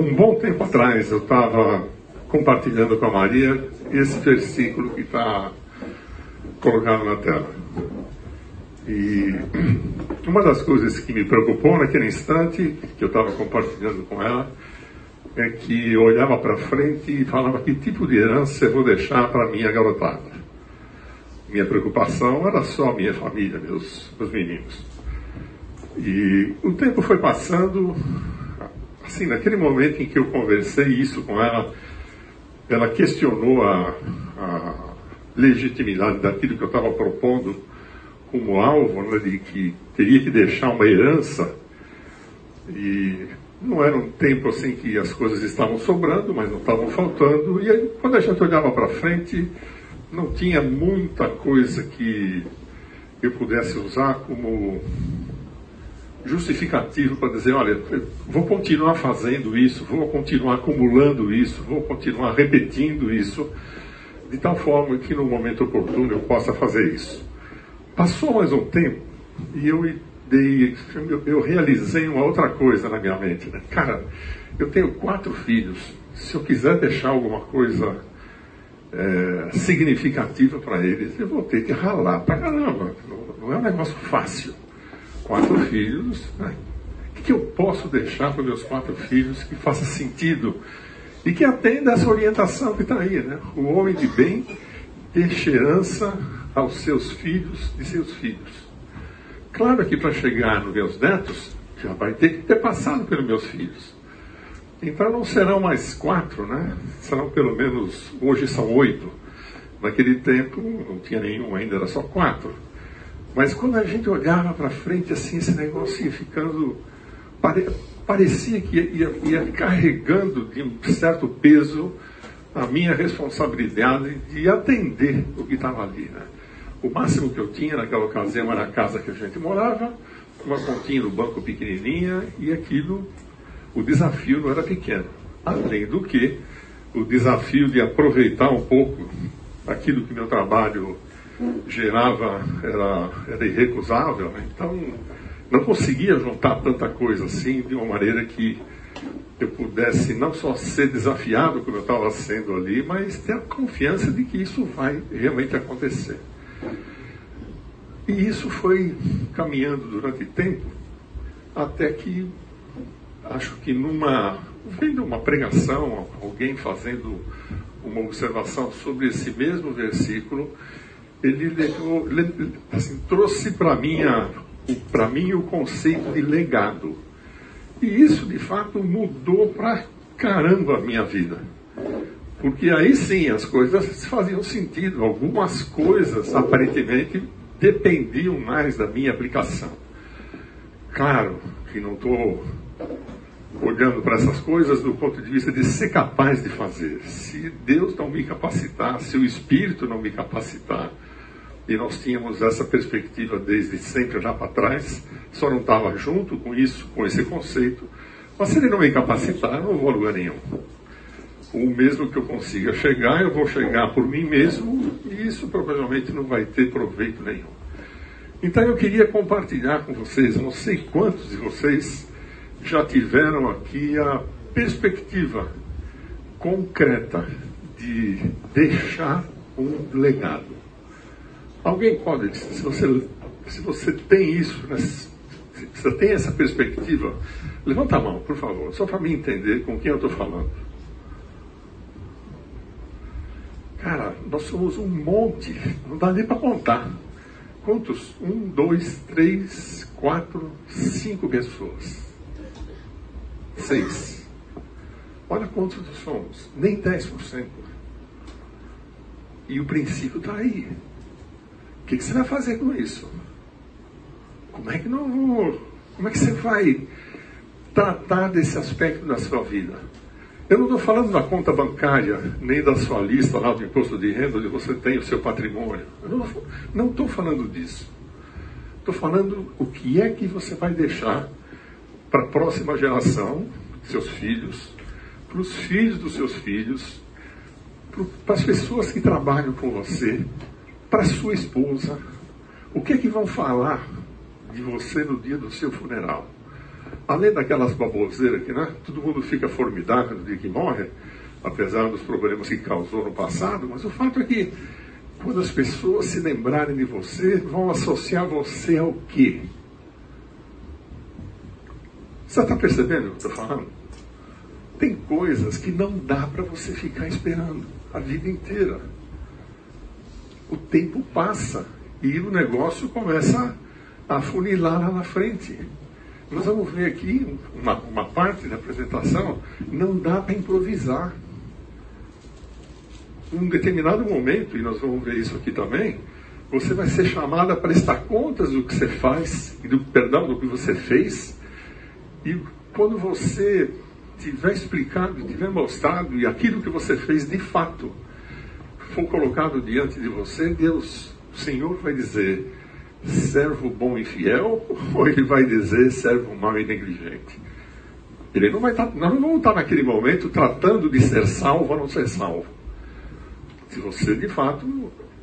Um bom tempo atrás eu estava compartilhando com a Maria esse versículo que está colocado na tela. E uma das coisas que me preocupou naquele instante, que eu estava compartilhando com ela, é que eu olhava para frente e falava que tipo de herança eu vou deixar para minha garotada. Minha preocupação era só minha família, meus, meus meninos. E o tempo foi passando, assim, naquele momento em que eu conversei isso com ela, ela questionou a, a legitimidade daquilo que eu estava propondo como alvo, né, de que teria que deixar uma herança. E não era um tempo assim que as coisas estavam sobrando, mas não estavam faltando. E aí, quando a gente olhava para frente, não tinha muita coisa que eu pudesse usar como justificativo para dizer, olha, vou continuar fazendo isso, vou continuar acumulando isso, vou continuar repetindo isso, de tal forma que no momento oportuno eu possa fazer isso. Passou mais um tempo e eu dei, eu, eu realizei uma outra coisa na minha mente. Né? Cara, eu tenho quatro filhos. Se eu quiser deixar alguma coisa é, significativa para eles, eu vou ter que ralar para caramba. Não, não, é um negócio fácil. Quatro filhos, né? o que eu posso deixar para meus quatro filhos que faça sentido e que atenda essa orientação que está aí, né? O homem de bem deixa herança aos seus filhos e seus filhos. Claro que para chegar nos meus netos, já vai ter que ter passado pelos meus filhos. Então não serão mais quatro, né? Serão pelo menos, hoje são oito. Naquele tempo não tinha nenhum ainda, era só quatro. Mas quando a gente olhava para frente, assim, esse negócio ia ficando. Pare, parecia que ia, ia, carregando de um certo peso a minha responsabilidade de atender o que estava ali, né? O máximo que eu tinha naquela ocasião era a casa que a gente morava, uma continha no banco pequenininha e aquilo, o desafio não era pequeno. Além do que, o desafio de aproveitar um pouco aquilo que meu trabalho gerava era, era irrecusável. Né? Então, não conseguia juntar tanta coisa assim de uma maneira que eu pudesse não só ser desafiado como eu estava sendo ali, mas ter a confiança de que isso vai realmente acontecer. E isso foi caminhando durante tempo, até que acho que numa vendo uma pregação, alguém fazendo uma observação sobre esse mesmo versículo, ele levou, assim, trouxe para mim, o conceito de legado. E isso de fato mudou para caramba a minha vida. Porque aí sim as coisas faziam sentido, algumas coisas aparentemente dependiam mais da minha aplicação. Claro que não estou olhando para essas coisas do ponto de vista de ser capaz de fazer. Se Deus não me capacitar, se o Espírito não me capacitar, e nós tínhamos essa perspectiva desde sempre já para trás, só não estava junto com isso, com esse conceito, mas se ele não me capacitar, eu não vou a lugar nenhum o mesmo que eu consiga chegar, eu vou chegar por mim mesmo e isso provavelmente não vai ter proveito nenhum. Então eu queria compartilhar com vocês, não sei quantos de vocês já tiveram aqui a perspectiva concreta de deixar um legado. Alguém pode se você, se você tem isso, né, se você tem essa perspectiva, levanta a mão, por favor, só para me entender com quem eu estou falando. Cara, nós somos um monte, não dá nem para contar. Quantos? Um, dois, três, quatro, cinco pessoas. Seis. Olha quantos somos. Nem 10%. E o princípio está aí. Que, que, você vai fazer com isso? Como é que não. Como é que você vai tratar desse aspecto da sua vida? Eu não estou falando da conta bancária, nem da sua lista lá do imposto de renda, onde você tem o seu patrimônio. Eu não estou falando disso. Estou falando o que é que você vai deixar para a próxima geração, seus filhos, para os filhos dos seus filhos, para as pessoas que trabalham com você, para sua esposa. O que é que vão falar de você no dia do seu funeral? além daquelas baboseiras que né, todo mundo fica formidável no dia que morre, apesar dos problemas que causou no passado, mas o fato é que quando as pessoas se lembrarem de você, vão associar você ao quê? Você está percebendo o que eu estou falando? Tem coisas que não dá para você ficar esperando a vida inteira. O tempo passa e o negócio começa a funilar lá na frente. Nós vamos ver aqui uma, uma parte da apresentação, não dá para improvisar. Em um determinado momento, e nós vamos ver isso aqui também, você vai ser chamado a prestar contas do que você faz, e do perdão do que você fez, e quando você tiver explicado, tiver mostrado, e aquilo que você fez de fato for colocado diante de você, Deus, o Senhor vai dizer, servo bom e fiel, ou ele vai dizer servo mau e negligente? Ele não vai estar, nós não vamos estar naquele momento tratando de ser salvo ou não ser salvo. Se você de fato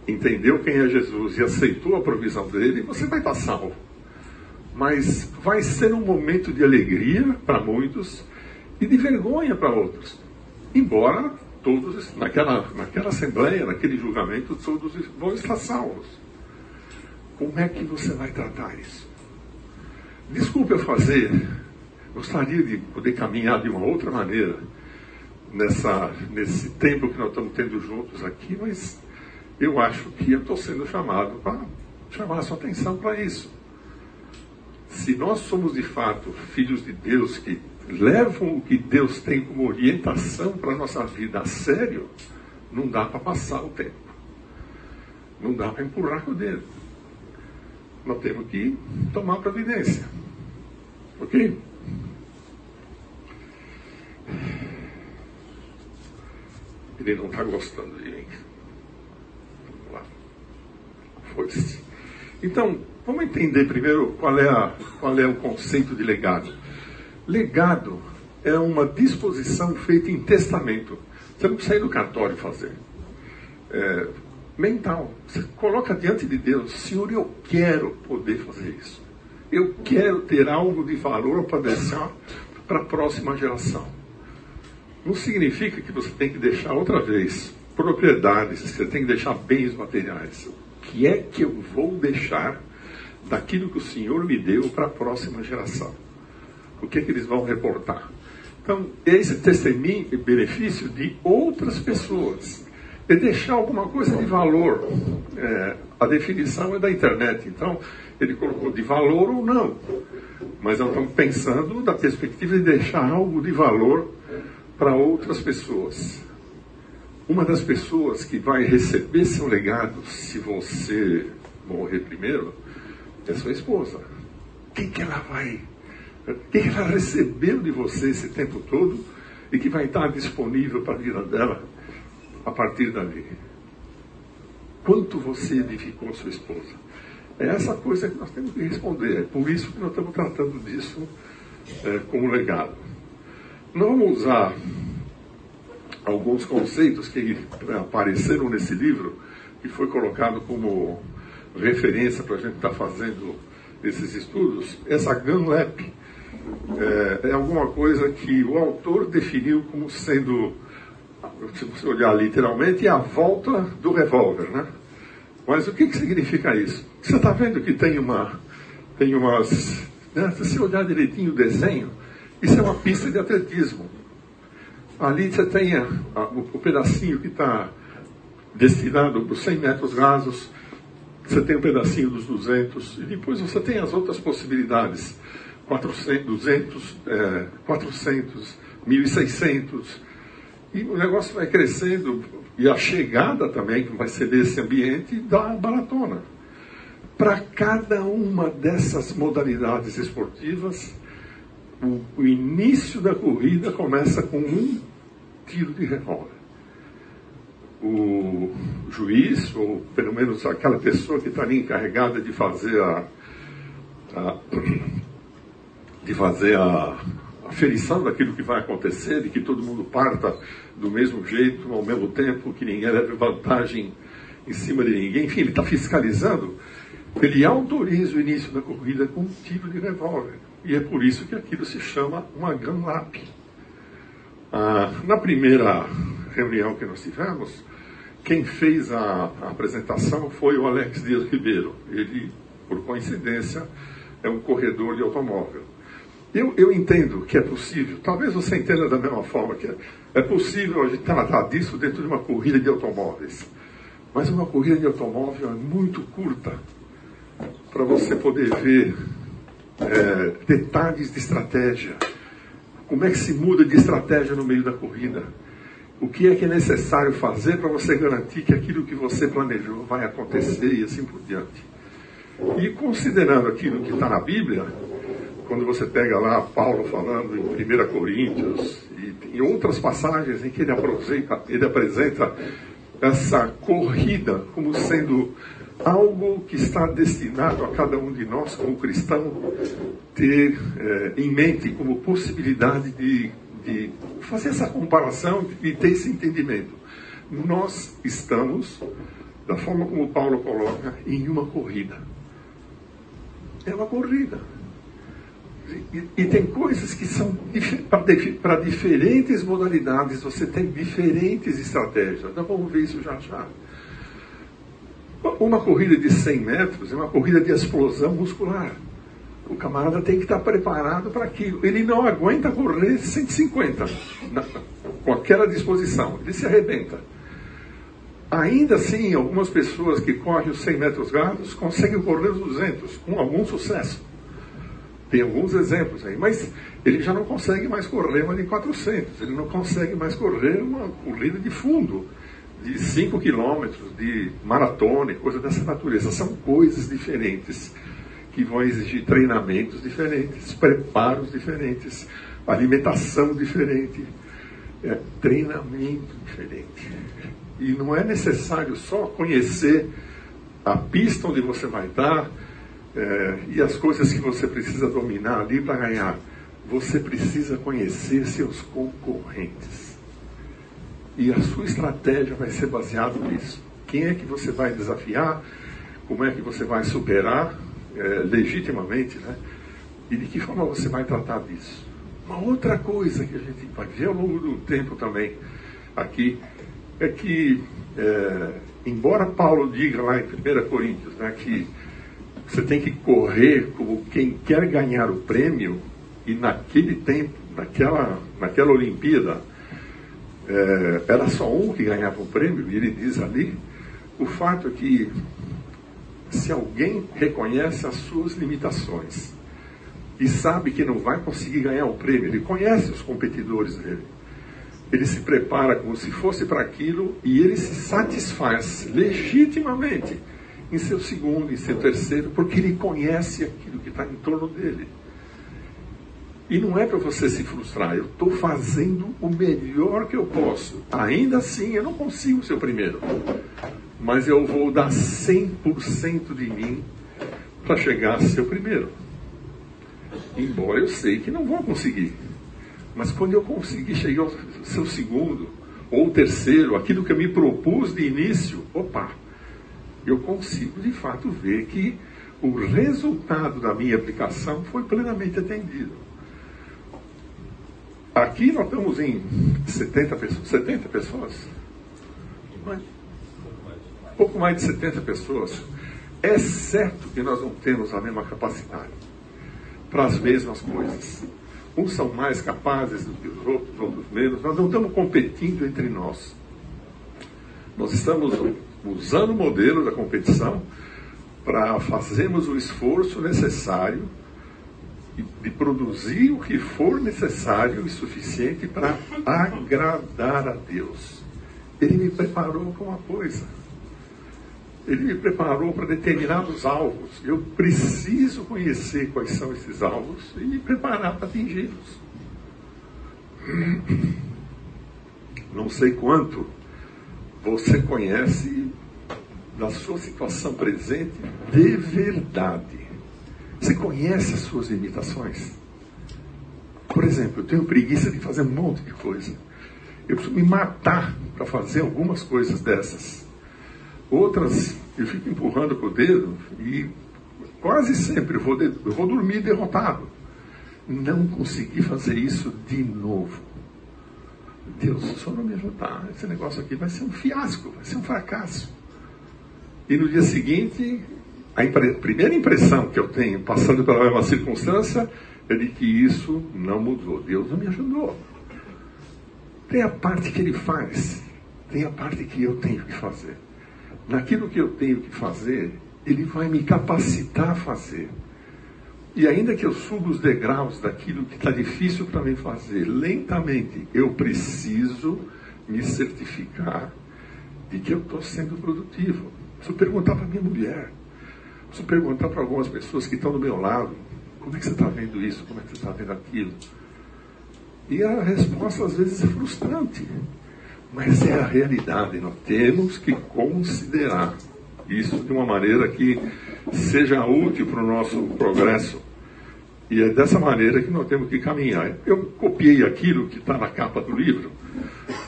entendeu quem é Jesus e aceitou a provisão dele, você vai estar salvo. Mas vai ser um momento de alegria para muitos e de vergonha para outros. Embora todos, naquela, naquela assembleia, naquele julgamento, todos vão estar salvos. Como é que você vai tratar isso? Desculpe eu fazer, gostaria de poder caminhar de uma outra maneira nessa, nesse tempo que nós estamos tendo juntos aqui, mas eu acho que eu estou sendo chamado para chamar a sua atenção para isso. Se nós somos de fato filhos de Deus que levam o que Deus tem como orientação para a nossa vida a sério, não dá para passar o tempo. Não dá para empurrar com o dedo nós temos que tomar providência. Ok? Ele não está gostando de mim. Vamos lá. Foi-se. Então, vamos entender primeiro qual é, a, qual é o conceito de legado. Legado é uma disposição feita em testamento. Você não precisa ir no cartório fazer. É, mental. Você coloca diante de Deus, Senhor, eu quero poder fazer isso. Eu quero ter algo de valor para deixar para a próxima geração. Não significa que você tem que deixar outra vez propriedades, você tem que deixar bens materiais. O que é que eu vou deixar daquilo que o Senhor me deu para a próxima geração? O que é que eles vão reportar? Então, esse testemunho e benefício de outras pessoas é deixar alguma coisa de valor. É, a definição é da internet, então ele colocou de valor ou não. Mas nós estamos pensando da perspectiva de deixar algo de valor para outras pessoas. Uma das pessoas que vai receber seu legado, se você morrer primeiro, é sua esposa. O que, que ela vai. Que, ela recebeu de você esse tempo todo e que vai estar disponível para a vida dela a partir dali. Quanto você edificou sua esposa? É essa coisa que nós temos que responder. É por isso que nós estamos tratando disso é, como legado. Nós vamos usar alguns conceitos que apareceram nesse livro, que foi colocado como referência para a gente estar tá fazendo esses estudos. Essa GANLAP é, é alguma coisa que o autor definiu como sendo se você olhar literalmente, a volta do revólver, né? Mas o que, que significa isso? Você está vendo que tem uma, tem umas, né? se você olhar direitinho o desenho, isso é uma pista de atletismo. Ali você tem a, a, o, pedacinho que está destinado para os 100 metros rasos, você tem um pedacinho dos 200, e depois você tem as outras possibilidades, 400, 200, é, 400, 1600, e o negócio vai crescendo, e a chegada também, que vai ser desse ambiente, da maratona. Para cada uma dessas modalidades esportivas, o, o início da corrida começa com um tiro de revólver. O juiz, ou pelo menos aquela pessoa que está ali encarregada de fazer a, a de fazer a, aferição daquilo que vai acontecer, de que todo mundo parta do mesmo jeito, ao mesmo tempo, que ninguém leve vantagem em cima de ninguém. Enfim, ele está fiscalizando. ele autoriza o início da corrida com um tiro de revólver. E é por isso que aquilo se chama uma gun lap. Ah, na primeira reunião que nós tivemos, quem fez a, a, apresentação foi o Alex Dias Ribeiro. Ele, por coincidência, é um corredor de automóvel. Eu, eu entendo que é possível, talvez você entenda da mesma forma que é, é possível a gente tratar disso dentro de uma corrida de automóveis. Mas uma corrida de automóvel é muito curta para você poder ver é, detalhes de estratégia. Como é que se muda de estratégia no meio da corrida? O que é que é necessário fazer para você garantir que aquilo que você planejou vai acontecer e assim por diante? E considerando aquilo que está na Bíblia, quando você pega lá Paulo falando em 1 Coríntios e em outras passagens em que ele apresenta, ele apresenta essa corrida como sendo algo que está destinado a cada um de nós, como cristão, ter eh, em mente como possibilidade de, de fazer essa comparação e ter esse entendimento. Nós estamos, da forma como Paulo coloca, em uma corrida. É uma corrida. E, e, tem coisas que são para diferentes modalidades, você tem diferentes estratégias. Nós vamos ver isso já já. Uma corrida de 100 metros é uma corrida de explosão muscular. O camarada tem que estar preparado para aquilo. Ele não aguenta correr 150 na, com aquela disposição. Ele se arrebenta. Ainda assim, algumas pessoas que correm os 100 metros rasos conseguem correr os 200 com algum sucesso. Tem alguns exemplos aí, mas ele já não consegue mais correr uma de 400, ele não consegue mais correr uma corrida de fundo, de 5 quilômetros, de maratona coisa dessa natureza. São coisas diferentes que vão exigir treinamentos diferentes, preparos diferentes, alimentação diferente, é, treinamento diferente. E não é necessário só conhecer a pista onde você vai estar é, e as coisas que você precisa dominar ali para ganhar. Você precisa conhecer seus concorrentes. E a sua estratégia vai ser baseada nisso. Quem é que você vai desafiar? Como é que você vai superar é, legitimamente, né? E de que forma você vai tratar disso? Uma outra coisa que a gente vai ver ao longo do tempo também aqui é que, é, embora Paulo diga lá em 1 Coríntios né, que você tem que correr como quem quer ganhar o prêmio, e naquele tempo, naquela, naquela Olimpíada, é, era só um que ganhava o prêmio, e ele diz ali, o fato é que se alguém reconhece as suas limitações e sabe que não vai conseguir ganhar o prêmio, ele conhece os competidores dele, ele se prepara como se fosse para aquilo e ele se satisfaz legitimamente em seu segundo, em seu terceiro, porque ele conhece aquilo que está em torno dele. E não é para você se frustrar, eu estou fazendo o melhor que eu posso. Ainda assim, eu não consigo ser o primeiro. Mas eu vou dar 100% de mim para chegar a ser o primeiro. Embora eu sei que não vou conseguir. Mas quando eu conseguir chegar ao seu segundo ou terceiro, aquilo que eu me propus de início, opa, eu consigo de fato ver que o resultado da minha aplicação foi plenamente atendido. Aqui nós estamos em 70 pessoas. 70 pessoas? Pouco mais de 70 pessoas. É certo que nós não temos a mesma capacidade para as mesmas coisas. Uns são mais capazes do que os outros, outros menos. Nós não estamos competindo entre nós. Nós estamos usando o modelo da competição para fazermos o esforço necessário de produzir o que for necessário e suficiente para agradar a Deus. Ele me preparou para uma coisa. Ele me preparou para determinados alvos. Eu preciso conhecer quais são esses alvos e me preparar para atingi-los. Não sei quanto você conhece da sua situação presente de verdade. Você conhece as suas limitações? Por exemplo, eu tenho preguiça de fazer um monte de coisa. Eu preciso me matar para fazer algumas coisas dessas. Outras eu fico empurrando com o dedo e quase sempre vou, de, eu vou dormir derrotado. Não consegui fazer isso de novo. Deus, se o senhor não me ajudar, esse negócio aqui vai ser um fiasco, vai ser um fracasso. E no dia seguinte, a impre primeira impressão que eu tenho, passando pela mesma circunstância, é de que isso não mudou. Deus não me ajudou. Tem a parte que ele faz, tem a parte que eu tenho que fazer. Naquilo que eu tenho que fazer, ele vai me capacitar a fazer. E ainda que eu suba os degraus daquilo que está difícil para mim fazer, lentamente, eu preciso me certificar de que eu estou sendo produtivo. Preciso perguntar para minha mulher, preciso perguntar para algumas pessoas que estão do meu lado, como é que você está vendo isso? Como é que você está vendo aquilo? E a resposta às vezes é frustrante, mas é a realidade. Nós temos que considerar isso de uma maneira que seja útil para o nosso progresso. E é dessa maneira que nós temos que caminhar. Eu copiei aquilo que está na capa do livro,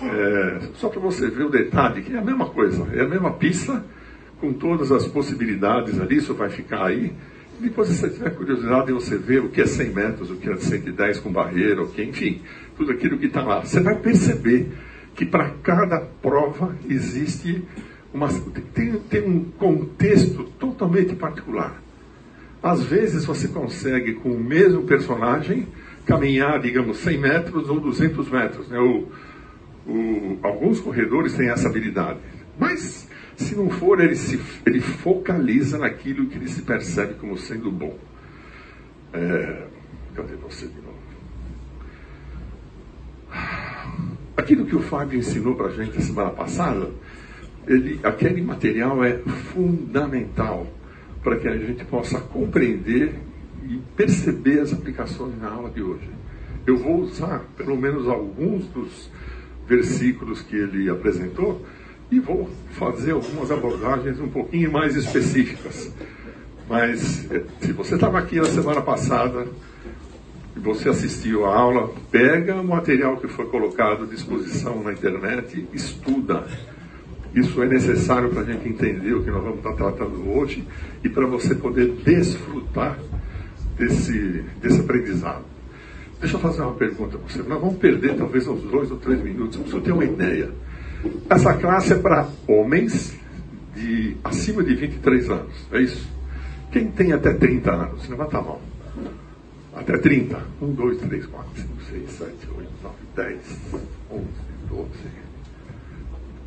é, só para você ver o detalhe, que é a mesma coisa, é a mesma pista, com todas as possibilidades ali, isso vai ficar aí. Depois, se você tiver curiosidade, você vê o que é 100 metros, o que é 110 com barreira, o que, enfim, tudo aquilo que está lá. Você vai perceber que para cada prova existe uma, tem, tem um contexto totalmente particular. Às vezes você consegue, com o mesmo personagem, caminhar, digamos, 100 metros ou 200 metros. Né? O, o, alguns corredores têm essa habilidade. Mas, se não for, ele, se, ele focaliza naquilo que ele se percebe como sendo bom. É, cadê você de novo? Aquilo que o Fábio ensinou para a gente a semana passada, ele, aquele material é fundamental para que a gente possa compreender e perceber as aplicações na aula de hoje. Eu vou usar pelo menos alguns dos versículos que ele apresentou e vou fazer algumas abordagens um pouquinho mais específicas. Mas eh, se você estava aqui na semana passada e você assistiu a aula, pega o material que foi colocado à disposição na internet, estuda isso é necessário para a gente entender o que nós vamos estar tratando hoje e para você poder desfrutar desse, desse aprendizado. Deixa eu fazer uma pergunta para você. Nós vamos perder talvez uns dois ou três minutos, para você ter uma ideia. Essa classe é para homens de acima de 23 anos, é isso? Quem tem até 30 anos? Levanta a mão. Até 30. 1, 2, 3, 4, 5, 6, 7, 8, 9, 10, 11, 12,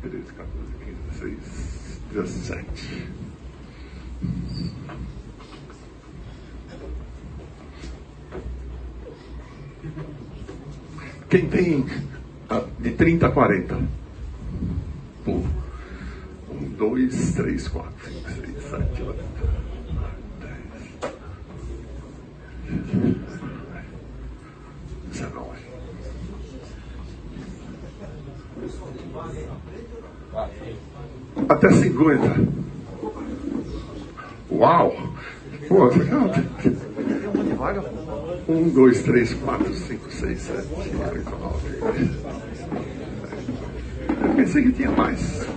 13, 14, 15, 16, 17. Quem tem ah, de 30 a 40? Pô. 1, 2, 3, 4, 5, 6, 7, 8, 10. 19. Até 50. Uau! Pô, legal. Um, dois, três, quatro, cinco, seis, sete, oito, nove. Eu pensei que tinha mais.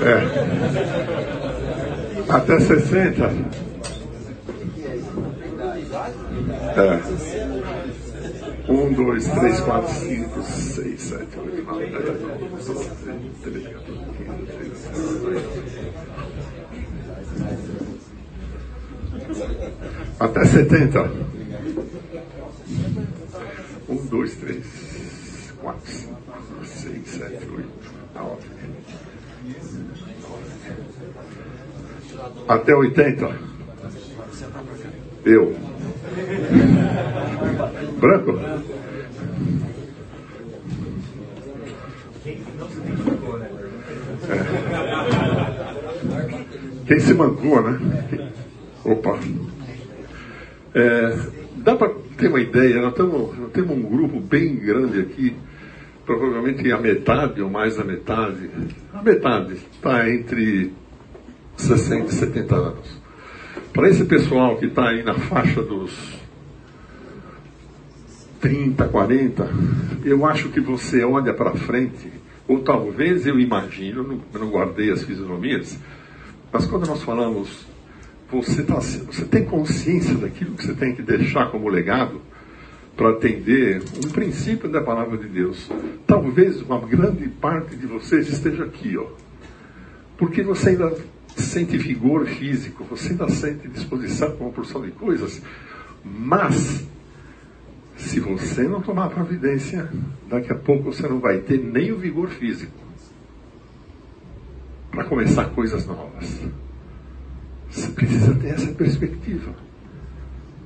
É. Até 60. É. 1, 2, 3, 4, 5, 6, 7, 8, 9, 10, 11, 12, 13, 14, 15, 16, Até 70. 1, 2, 3, 4, 5, 6, 7, 8, 9. Até 80. Eu. Branco? É. Quem se mancou, né? Opa. É, dá para ter uma ideia, nós, tamo, nós temos um grupo bem grande aqui, provavelmente a metade ou mais da metade, a metade está entre 60 e 70 anos. Para esse pessoal que está aí na faixa dos 30, 40, eu acho que você olha para frente Ou talvez eu imagino, não, eu não guardei as fisionomias, mas quando nós falamos, você, tá, você tem consciência daquilo que você tem que deixar como legado para atender um princípio da palavra de Deus. Talvez uma grande parte de vocês esteja aqui, ó. Porque você ainda sente vigor físico, você ainda sente disposição para uma porção de coisas, mas se você não tomar providência, daqui a pouco você não vai ter nem o vigor físico para começar coisas novas. Você precisa ter essa perspectiva.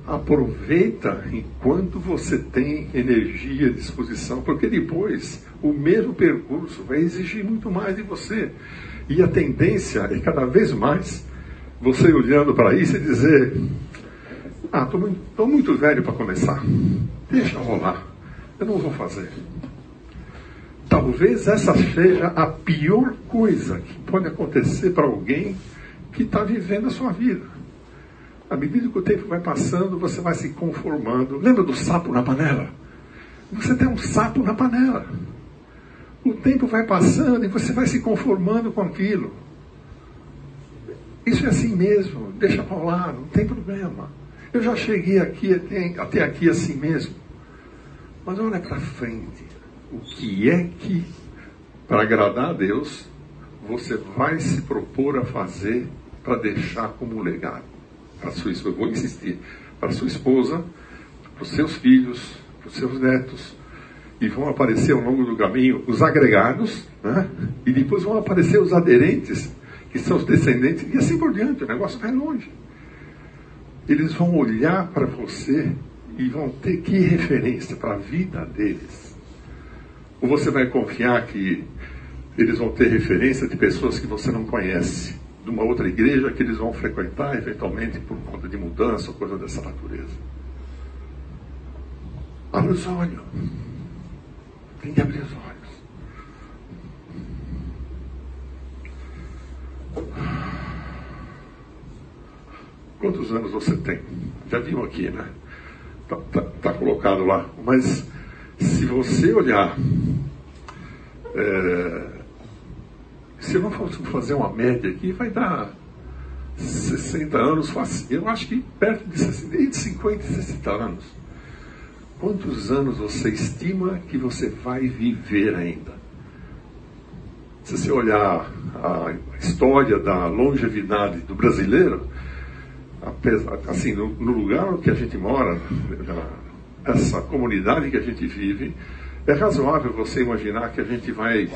Aproveita enquanto você tem energia, disposição, porque depois o mesmo percurso vai exigir muito mais de você. E a tendência é cada vez mais você olhando para isso e dizer: Ah, estou muito, muito velho para começar. Deixa rolar. Eu não vou fazer. Talvez essa seja a pior coisa que pode acontecer para alguém que está vivendo a sua vida. À medida que o tempo vai passando, você vai se conformando. Lembra do sapo na panela? Você tem um sapo na panela. O tempo vai passando e você vai se conformando com aquilo. Isso é assim mesmo, deixa rolar, não tem problema. Eu já cheguei aqui até, até aqui assim mesmo. Mas olha para frente. O que é que, para agradar a Deus, você vai se propor a fazer para deixar como legado? Para sua esposa, vou insistir, para sua esposa, para os seus filhos, para os seus netos, e vão aparecer ao longo do caminho os agregados, né? e depois vão aparecer os aderentes, que são os descendentes, e assim por diante, o negócio vai longe. Eles vão olhar para você e vão ter que referência para a vida deles. Ou você vai confiar que eles vão ter referência de pessoas que você não conhece, de uma outra igreja que eles vão frequentar eventualmente por conta de mudança ou coisa dessa natureza. Abra os olhos. Tem que abrir os olhos. Quantos anos você tem? Já viu aqui, né? Está tá, tá colocado lá. Mas se você olhar, é, se eu fosse fazer uma média aqui, vai dar 60 anos. Eu acho que perto de 60, entre 50 e 60 anos. Quantos anos você estima que você vai viver ainda? Se você olhar a história da longevidade do brasileiro, assim, no, no lugar que a gente mora, essa comunidade que a gente vive, é razoável você imaginar que a gente vai,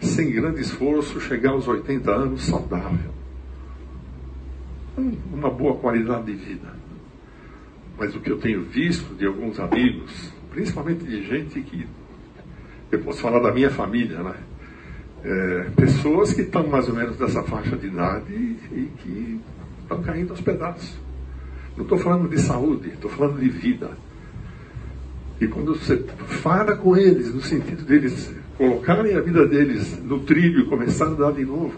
sem grande esforço, chegar aos 80 anos saudável. Uma boa qualidade de vida mas o que eu tenho visto de alguns amigos, principalmente de gente que, eu posso falar da minha família, né? É, pessoas que estão mais ou menos dessa faixa de idade e que estão caindo aos pedaços. Não estou falando de saúde, estou falando de vida. E quando você fala com eles, no sentido deles colocarem a vida deles no trilho e começar a andar de novo,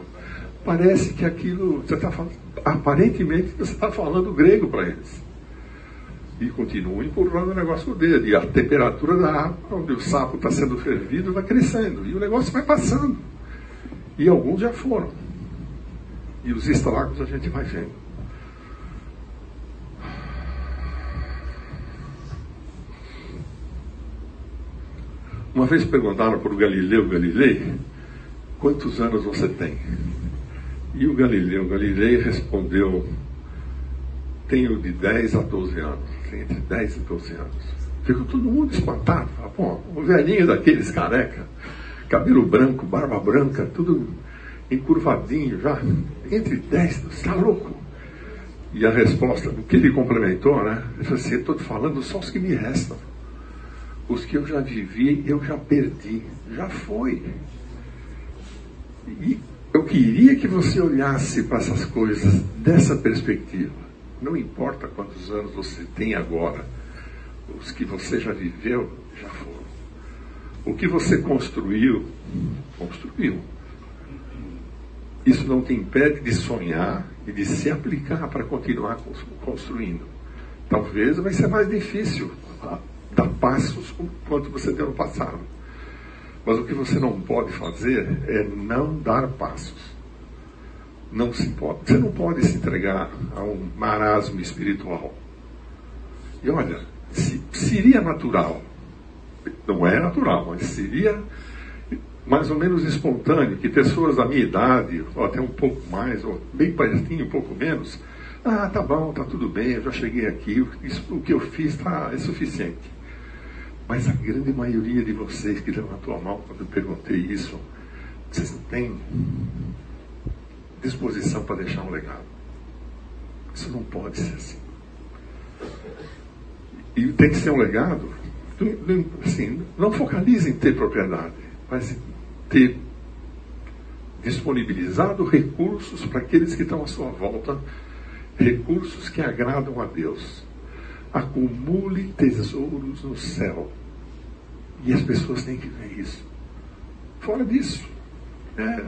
parece que aquilo, você está falando, aparentemente você está falando grego para eles e continua empurrando o negócio dele. E a temperatura da água, onde o sapo está sendo fervido, vai crescendo. E o negócio vai passando. E alguns já foram. E os estragos a gente vai vendo. Uma vez perguntaram para o Galileu Galilei quantos anos você tem? E o Galileu Galilei respondeu: tenho de 10 a 12 anos entre 10 e 12 anos. Ficou todo mundo espantado. Fala, pô, um velhinho daqueles careca, cabelo branco, barba branca, tudo encurvadinho já, entre 10, você está louco? E a resposta, o que ele complementou, né? Ele falou assim, estou falando só os que me restam. Os que eu já vivi, eu já perdi. Já foi. E eu queria que você olhasse para essas coisas dessa perspectiva. Não importa quantos anos você tem agora, os que você já viveu, já foram. O que você construiu, construiu. Isso não te impede de sonhar e de se aplicar para continuar construindo. Talvez vai ser mais difícil dar passos quanto você deu no passado. Mas o que você não pode fazer é não dar passos. Não se pode, você não pode se entregar a um marasmo espiritual. E olha, se, seria natural, não é natural, mas seria mais ou menos espontâneo que pessoas da minha idade, ou até um pouco mais, ou bem pertinho, um pouco menos, ah, tá bom, tá tudo bem, eu já cheguei aqui, isso, o que eu fiz tá, é suficiente. Mas a grande maioria de vocês que levantou a mão quando eu perguntei isso, vocês não têm disposição para deixar um legado. Isso não pode ser assim. E tem que ser um legado, assim, não focalize em ter propriedade, mas ter disponibilizado recursos para aqueles que estão à sua volta, recursos que agradam a Deus. Acumule tesouros no céu. E as pessoas têm que ver isso. Fora disso, é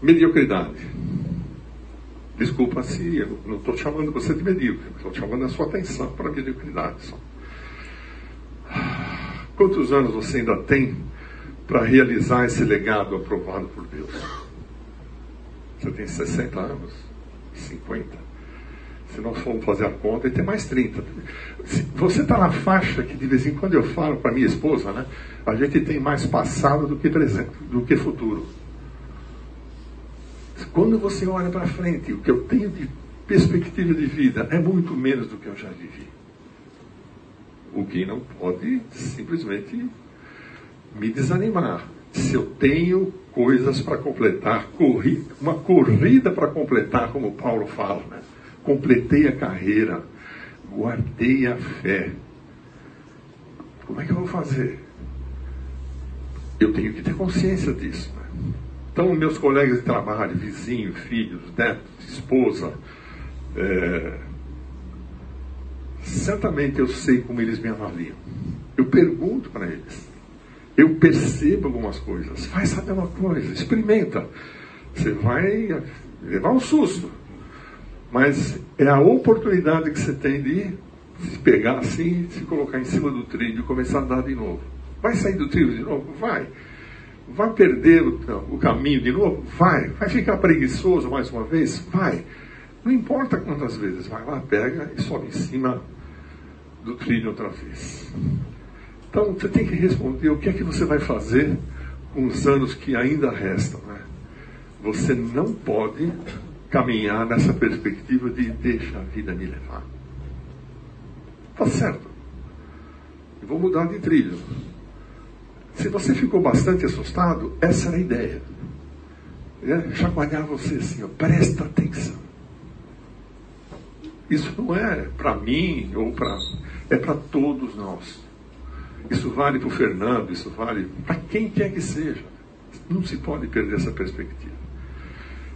mediocridade. Desculpa se eu não estou chamando você de medíocre, estou chamando a sua atenção para a mediocridade só. Quantos anos você ainda tem para realizar esse legado aprovado por Deus? Você tem 60 anos? 50? Se nós formos fazer a conta, ele tem mais 30. Você está na faixa que de vez em quando eu falo para minha esposa, né? A gente tem mais passado do que presente, do que futuro. Quando você olha para frente, o que eu tenho de perspectiva de vida é muito menos do que eu já vivi. O que não pode simplesmente me desanimar. Se eu tenho coisas para completar, corri, uma corrida para completar, como Paulo fala, né? completei a carreira, guardei a fé. Como é que eu vou fazer? Eu tenho que ter consciência disso. Né? Então, meus colegas de trabalho, vizinhos, filhos, netos, esposa, é... certamente eu sei como eles me avaliam. Eu pergunto para eles. Eu percebo algumas coisas. Faz saber uma coisa, experimenta. Você vai levar um susto. Mas é a oportunidade que você tem de se pegar assim, se colocar em cima do trilho e começar a andar de novo. Vai sair do trilho de novo? Vai. Vai perder o, o caminho de novo? Vai. Vai ficar preguiçoso mais uma vez? Vai. Não importa quantas vezes, vai lá, pega e sobe em cima do trilho outra vez. Então você tem que responder o que é que você vai fazer com os anos que ainda restam. Né? Você não pode caminhar nessa perspectiva de deixa a vida me levar. Tá certo. Eu vou mudar de trilho. Se você ficou bastante assustado, essa era a ideia. É chacoalhar você assim, ó, presta atenção. Isso não é para mim ou para. É para todos nós. Isso vale para o Fernando, isso vale para quem quer que seja. Não se pode perder essa perspectiva.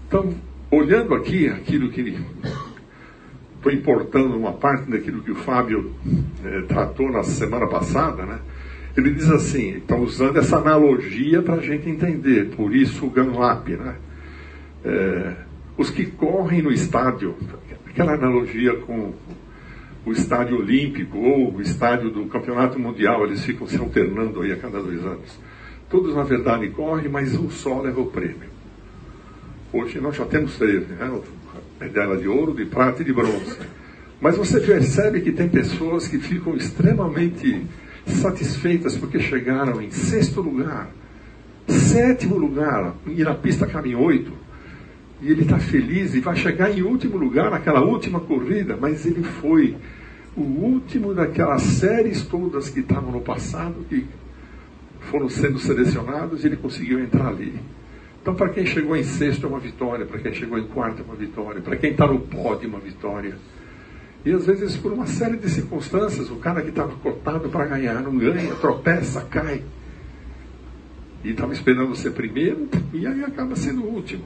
Então, olhando aqui aquilo que estou importando uma parte daquilo que o Fábio é, tratou na semana passada, né? Ele diz assim, está usando essa analogia para a gente entender, por isso o Gunlap, né? É, os que correm no estádio, aquela analogia com o estádio olímpico ou o estádio do campeonato mundial, eles ficam se alternando aí a cada dois anos. Todos, na verdade, correm, mas um só leva o prêmio. Hoje nós já temos três, né? medalha de ouro, de prata e de bronze. Mas você percebe que tem pessoas que ficam extremamente satisfeitas porque chegaram em sexto lugar, sétimo lugar, e na pista em oito. E ele está feliz e vai chegar em último lugar naquela última corrida, mas ele foi o último daquelas séries todas que estavam no passado, que foram sendo selecionados, e ele conseguiu entrar ali. Então, para quem chegou em sexto é uma vitória, para quem chegou em quarto é uma vitória, para quem está no pódio é uma vitória. E às vezes, por uma série de circunstâncias, o cara que estava cotado para ganhar não ganha, tropeça, cai. E estava esperando ser primeiro, e aí acaba sendo o último.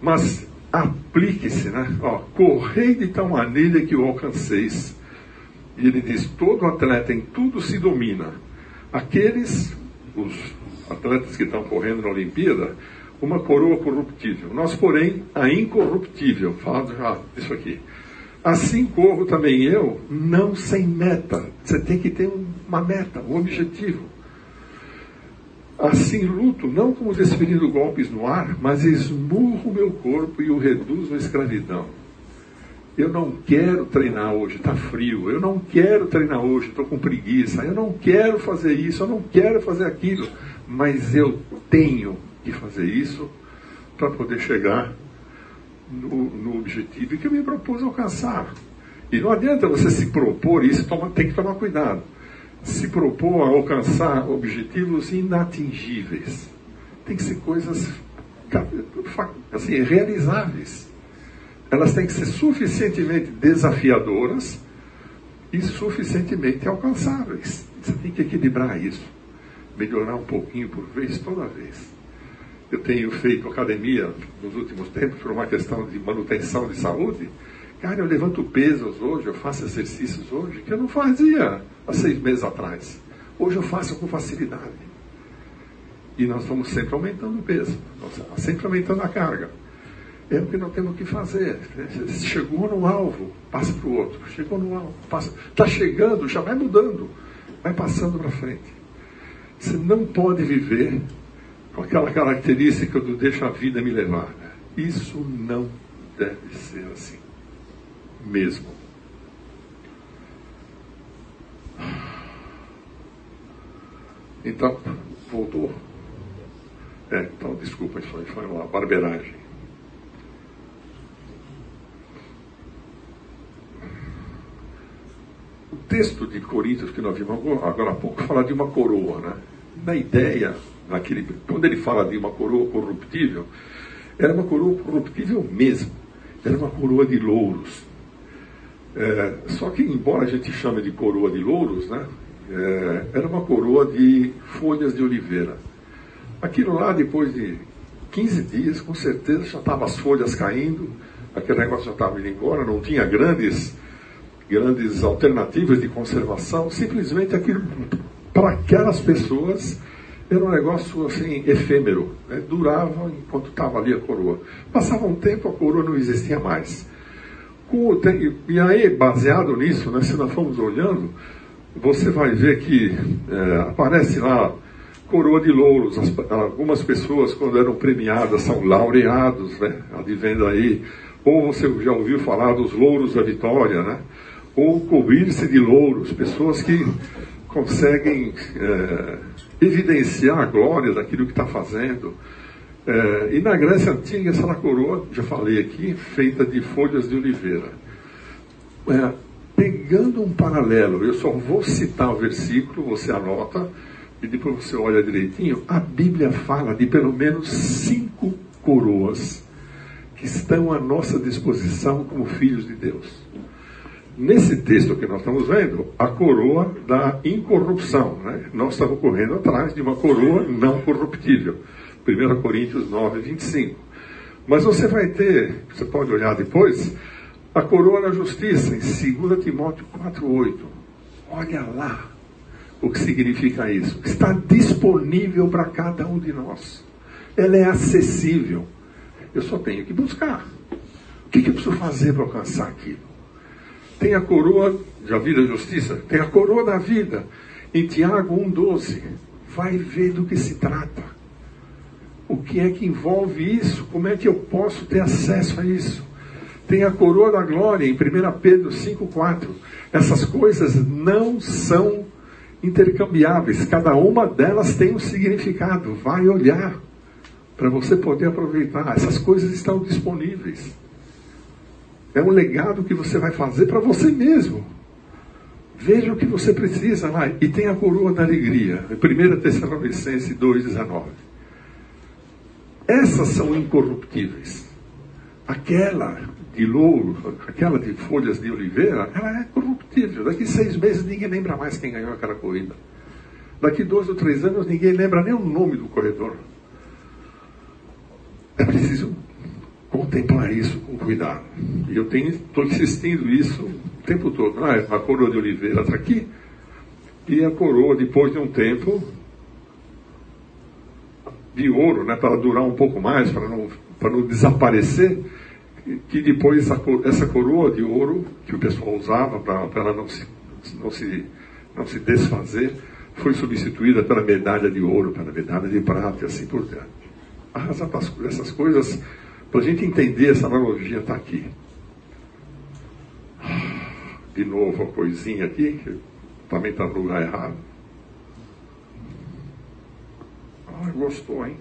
Mas aplique-se, né? Ó, correi de tal maneira que o alcanceis. E ele diz: todo atleta em tudo se domina. Aqueles, os atletas que estão correndo na Olimpíada, uma coroa corruptível. Nós, porém, a incorruptível. Falo já isso aqui. Assim corro também eu, não sem meta. Você tem que ter uma meta, um objetivo. Assim luto, não como desferindo golpes no ar, mas esmurro meu corpo e o reduzo à escravidão. Eu não quero treinar hoje, está frio. Eu não quero treinar hoje, estou com preguiça. Eu não quero fazer isso, eu não quero fazer aquilo. Mas eu tenho que fazer isso para poder chegar no, no, objetivo que eu me propus alcançar. E não adianta você se propor isso, toma, tem que tomar cuidado. Se propor a alcançar objetivos inatingíveis. Tem que ser coisas assim, realizáveis elas têm que ser suficientemente desafiadoras e suficientemente alcançáveis. Você tem que equilibrar isso, melhorar um pouquinho por vez, toda vez. Eu tenho feito academia nos últimos tempos por uma questão de manutenção de saúde. Cara, eu levanto pesos hoje, eu faço exercícios hoje que eu não fazia há seis meses atrás. Hoje eu faço com facilidade. E nós estamos sempre aumentando o peso, sempre aumentando a carga. É o que nós temos que fazer. Chegou no alvo, passa para o outro. Chegou no alvo, passa. Está chegando, já vai mudando. Vai passando para frente. Você não pode viver com aquela característica do deixa a vida me levar. Isso não deve ser assim. Mesmo. Então, voltou? É, então, desculpa, isso foi uma barbeiragem. texto de Coríntios que nós vimos agora há pouco fala de uma coroa, né? Na ideia, naquele, quando ele fala de uma coroa corruptível, era uma coroa corruptível mesmo. Era uma coroa de louros. É, só que, embora a gente chame de coroa de louros, né? É, era uma coroa de folhas de oliveira. Aquilo lá, depois de 15 dias, com certeza já estavam as folhas caindo, aquele negócio já estava indo embora, não tinha grandes grandes alternativas de conservação, simplesmente aquilo, para aquelas pessoas, era um negócio assim, efêmero. Né? Durava enquanto estava ali a coroa. Passava um tempo, a coroa não existia mais. E aí, baseado nisso, né, se nós formos olhando, você vai ver que é, aparece lá coroa de louros. As, algumas pessoas, quando eram premiadas, são laureados, né? Advendo aí. Ou você já ouviu falar dos louros da vitória, né? ou cobrir-se de louros, pessoas que conseguem é, evidenciar a glória daquilo que está fazendo. É, e na Grécia Antiga, essa coroa, já falei aqui, feita de folhas de oliveira. É, pegando um paralelo, eu só vou citar o versículo, você anota, e depois você olha direitinho, a Bíblia fala de pelo menos cinco coroas que estão à nossa disposição como filhos de Deus nesse texto que nós estamos vendo, a coroa da incorrupção. Né? Nós estamos correndo atrás de uma coroa não corruptível. 1 Coríntios 9, 25. Mas você vai ter, você pode olhar depois, a coroa da justiça, em 2 Timóteo 4, 8. Olha lá o que significa isso. Está disponível para cada um de nós. Ela é acessível. Eu só tenho que buscar. O que, que eu preciso fazer para alcançar aquilo? tem a coroa da vida e justiça, tem a coroa da vida. Em Tiago 1,12, vai ver do que se trata. O que é que envolve isso? Como é que eu posso ter acesso a isso? Tem a coroa da glória em 1 Pedro 5,4. Essas coisas não são intercambiáveis, cada uma delas tem um significado. Vai olhar para você poder aproveitar. Essas coisas estão disponíveis. É um legado que você vai fazer para você mesmo. Veja o que você precisa lá. E tem a coroa da alegria. 1 Tessalonicenses 2,19. Essas são incorruptíveis. Aquela de louro, aquela de folhas de oliveira, ela é corruptível. Daqui seis meses ninguém lembra mais quem ganhou aquela corrida. Daqui dois ou três anos ninguém lembra nem o nome do corredor. É preciso contemplar isso com cuidado. E eu estou insistindo isso o tempo todo. Ah, a coroa de oliveira está aqui, e a coroa, depois de um tempo, de ouro, né, para durar um pouco mais, para não, para não desaparecer, que depois essa coroa de ouro que o pessoal usava para ela não se, não, se, não se desfazer, foi substituída pela medalha de ouro, pela medalha de prata e assim por diante. A razão dessas coisas, para a gente entender essa analogia, está aqui. De novo a coisinha aqui, que também está no lugar errado. Gostou, hein?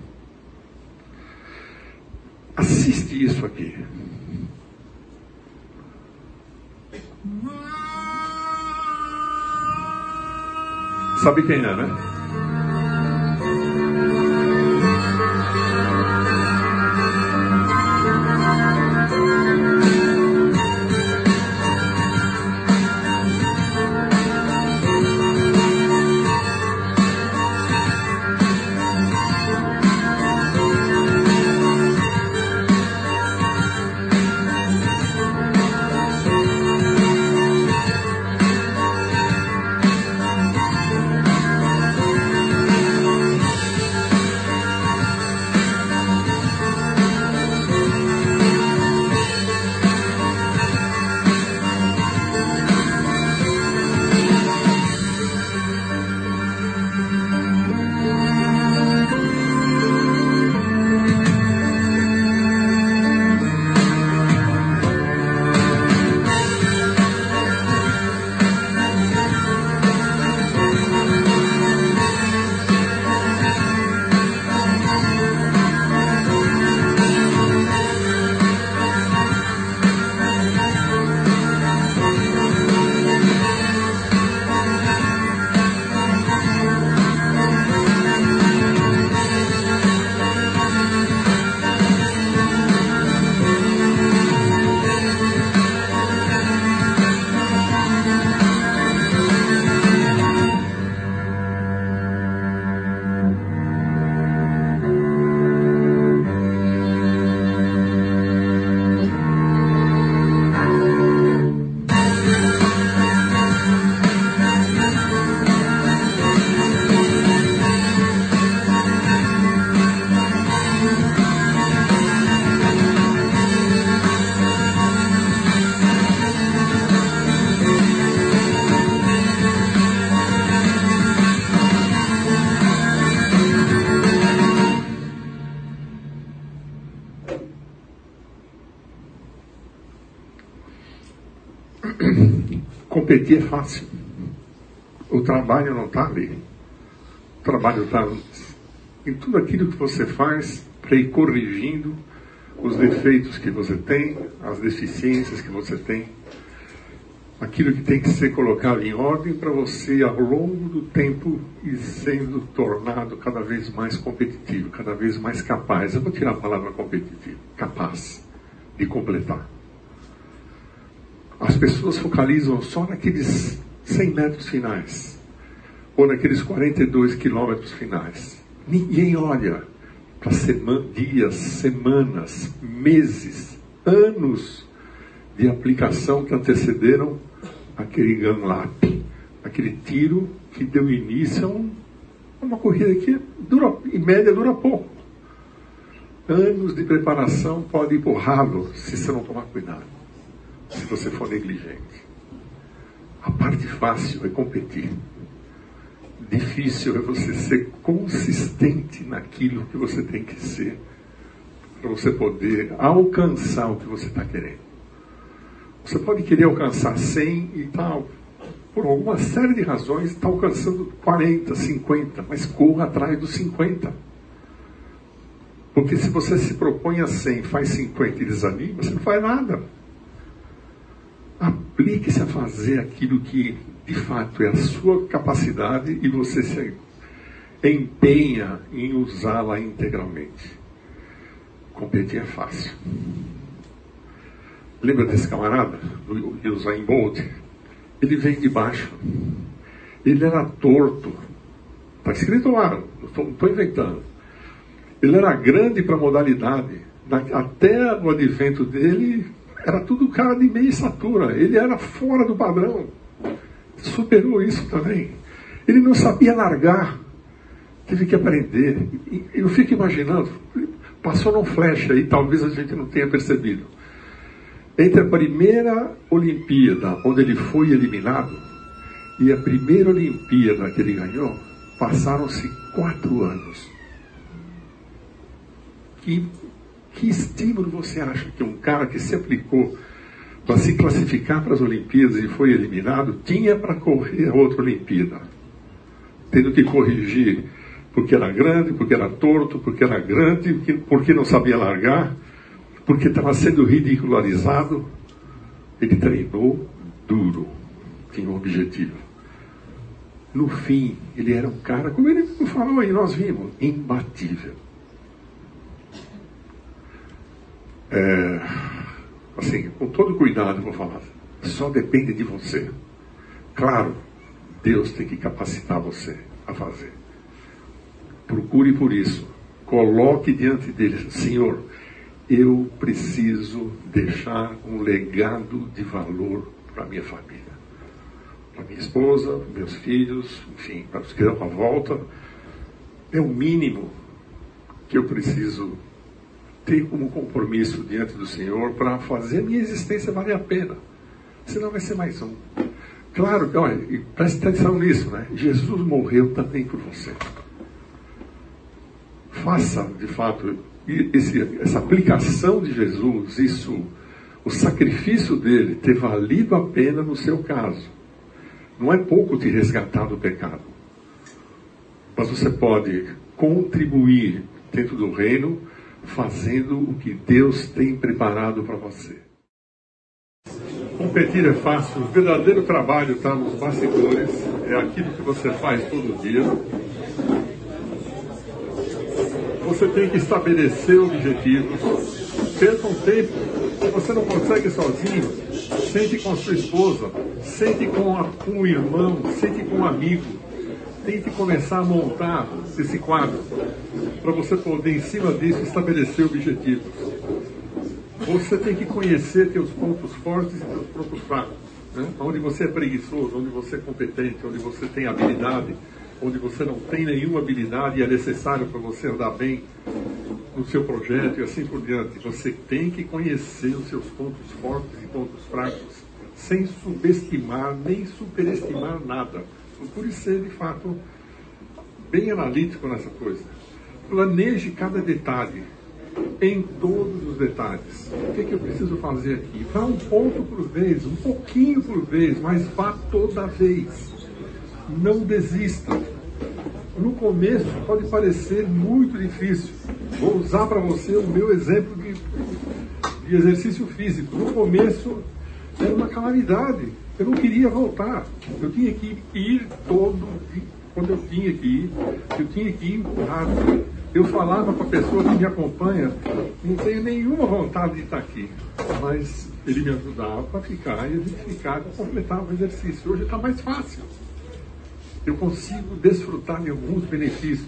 Assiste isso aqui. Sabe quem é, né? Competir é fácil. O trabalho não está ali. O trabalho está em tudo aquilo que você faz para ir corrigindo os defeitos que você tem, as deficiências que você tem, aquilo que tem que ser colocado em ordem para você, ao longo do tempo, ir sendo tornado cada vez mais competitivo, cada vez mais capaz. Eu vou tirar a palavra competitivo, capaz de completar. As pessoas focalizam só naqueles 100 metros finais, ou naqueles 42 quilômetros finais. Ninguém olha para dias, semanas, meses, anos de aplicação que antecederam aquele gun aquele tiro que deu início a, um, uma corrida que dura, em média dura pouco. Anos de preparação podem empurrá-lo se você não tomar cuidado se você for negligente. A parte fácil é competir. Difícil é você ser consistente naquilo que você tem que ser para você poder alcançar o que você está querendo. Você pode querer alcançar 100 e tal, por alguma série de razões, está alcançando 40, 50, mas corra atrás dos 50. Porque se você se propõe a 100, faz 50 e desanima, você não faz nada. Aplique-se a fazer aquilo que de fato é a sua capacidade e você se empenha em usá-la integralmente. Competir é fácil. Lembra desse camarada, do Usain Bolt? Ele vem de baixo. Ele era torto. Está escrito lá, não estou inventando. Ele era grande para a modalidade. Até o advento dele, era tudo cara de meia estatura. Ele era fora do padrão. Superou isso também. Ele não sabia largar. Teve que aprender. Eu fico imaginando, passou num flash aí, talvez a gente não tenha percebido. Entre a primeira Olimpíada, onde ele foi eliminado, E a primeira Olimpíada que ele ganhou, passaram-se quatro anos. Que, que estímulo você acha que um cara que se aplicou para se classificar para as Olimpíadas e foi eliminado tinha para correr outra Olimpíada? Tendo que corrigir porque era grande, porque era torto, porque era grande, porque não sabia largar, porque estava sendo ridicularizado. Ele treinou duro, tinha um objetivo. No fim, ele era um cara, como ele falou e nós vimos, imbatível. É, assim, com todo cuidado, vou falar, só depende de você. Claro, Deus tem que capacitar você a fazer. Procure por isso. Coloque diante dele, Senhor, eu preciso deixar um legado de valor para minha família para minha esposa, meus filhos, enfim, para os que dão a volta. É o mínimo que eu preciso ter como compromisso diante do Senhor para fazer minha existência valer a pena. Senão vai ser mais um. Claro olha, preste atenção nisso, né? Jesus morreu também por você. Faça, de fato, esse, essa aplicação de Jesus, isso, o sacrifício dele ter valido a pena no seu caso. Não é pouco te resgatar do pecado. Mas você pode contribuir dentro do reino fazendo o que Deus tem preparado para você. Competir é fácil, o verdadeiro trabalho está nos bastidores, é aquilo que você faz todo dia. Você tem que estabelecer objetivos, perca um tempo, você não consegue sozinho, sente com a sua esposa, sente com, a, com o irmão, sente com um amigo. Tente começar a montar esse quadro para você poder, em cima disso, estabelecer objetivos. Você tem que conhecer seus pontos fortes e seus pontos fracos. Né? Onde você é preguiçoso, onde você é competente, onde você tem habilidade, onde você não tem nenhuma habilidade e é necessário para você andar bem no seu projeto e assim por diante. Você tem que conhecer os seus pontos fortes e pontos fracos, sem subestimar nem superestimar nada. Procure ser, de fato, bem analítico nessa coisa. Planeje cada detalhe, em todos os detalhes. O que, é que eu preciso fazer aqui? Vá um ponto por vez, um pouquinho por vez, mas vá toda vez. Não desista. No começo pode parecer muito difícil. Vou usar para você o meu exemplo de, de exercício físico. No começo era uma calamidade. Eu não queria voltar. Eu tinha que ir todo quando eu tinha que ir, eu tinha que ir empurrado. Eu falava para a pessoa que me acompanha, não tenho nenhuma vontade de estar aqui, mas ele me ajudava para ficar e a gente ficava completava o exercício. Hoje está mais fácil eu consigo desfrutar de alguns benefícios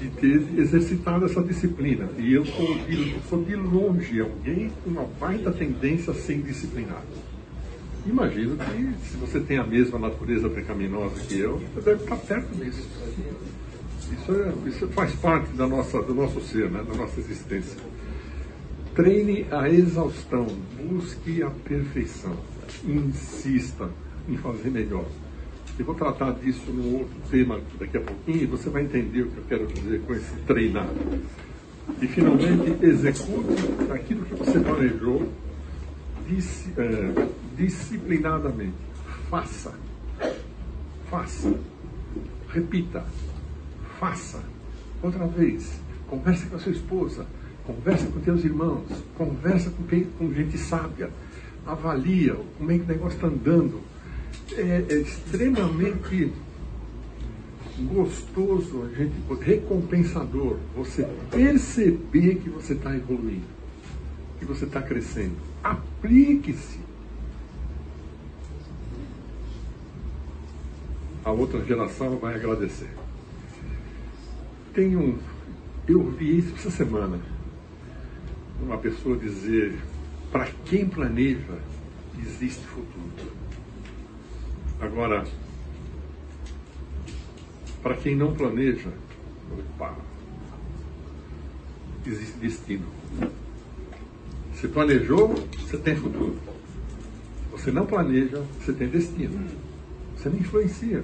de ter exercitado essa disciplina. E eu sou de, sou de longe alguém com uma baita tendência a ser indisciplinado. Imagino que se você tem a mesma natureza pecaminosa que eu, você deve estar perto disso. Isso, é, isso faz parte da nossa, do nosso ser, né, da nossa existência. Treine a exaustão, busque a perfeição, insista em fazer melhor. Eu vou tratar disso num outro tema daqui a pouquinho e você vai entender o que eu quero dizer com esse treinar. E finalmente, execute aquilo que você planejou é, disciplinadamente. Faça. Faça. Repita. Faça. Outra vez. Converse com a sua esposa. Converse com teus irmãos. Conversa com, quem, com gente sábia. Avalia como é que o negócio está andando é, é extremamente gostoso, a gente, recompensador, você perceber que você está evoluindo, que você está crescendo. Aplique-se. A outra geração vai agradecer. Tem um. Eu vi isso essa semana. Uma pessoa dizer: para quem planeja, existe futuro. Agora, para quem não planeja, opa, existe destino. Se planejou, você tem futuro. Você não planeja, você tem destino. Você não influencia.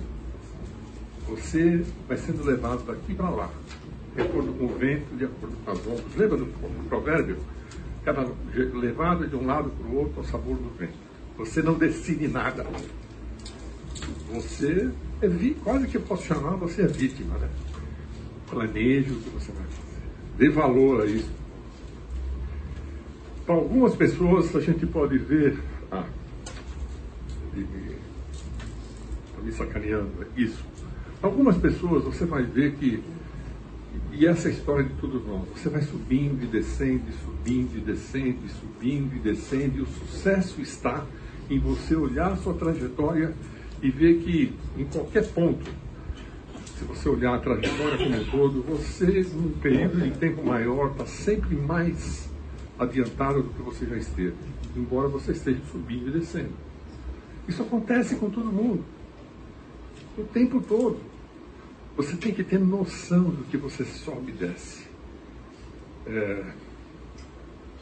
Você vai sendo levado daqui para lá, de acordo com o vento, de acordo com as ondas. Lembra do provérbio? Cada levado de um lado para o outro ao sabor do vento. Você não decide nada. Você é quase que eu posso chamar, você é vítima, né? Planeje o que você vai fazer. Dê valor a isso. Para algumas pessoas a gente pode ver. Ah, me sacaneando, é isso. Algumas pessoas você vai ver que e essa é a história de todos nós. Você vai subindo e descendo, subindo e descendo, subindo e descendo, e o sucesso está em você olhar a sua trajetória e ver que em qualquer ponto, se você olhar a trajetória como um todo, você, num período de tempo maior, está sempre mais adiantado do que você já esteve, embora você esteja subindo e descendo. Isso acontece com todo mundo, o tempo todo. Você tem que ter noção do que você sobe e desce. É,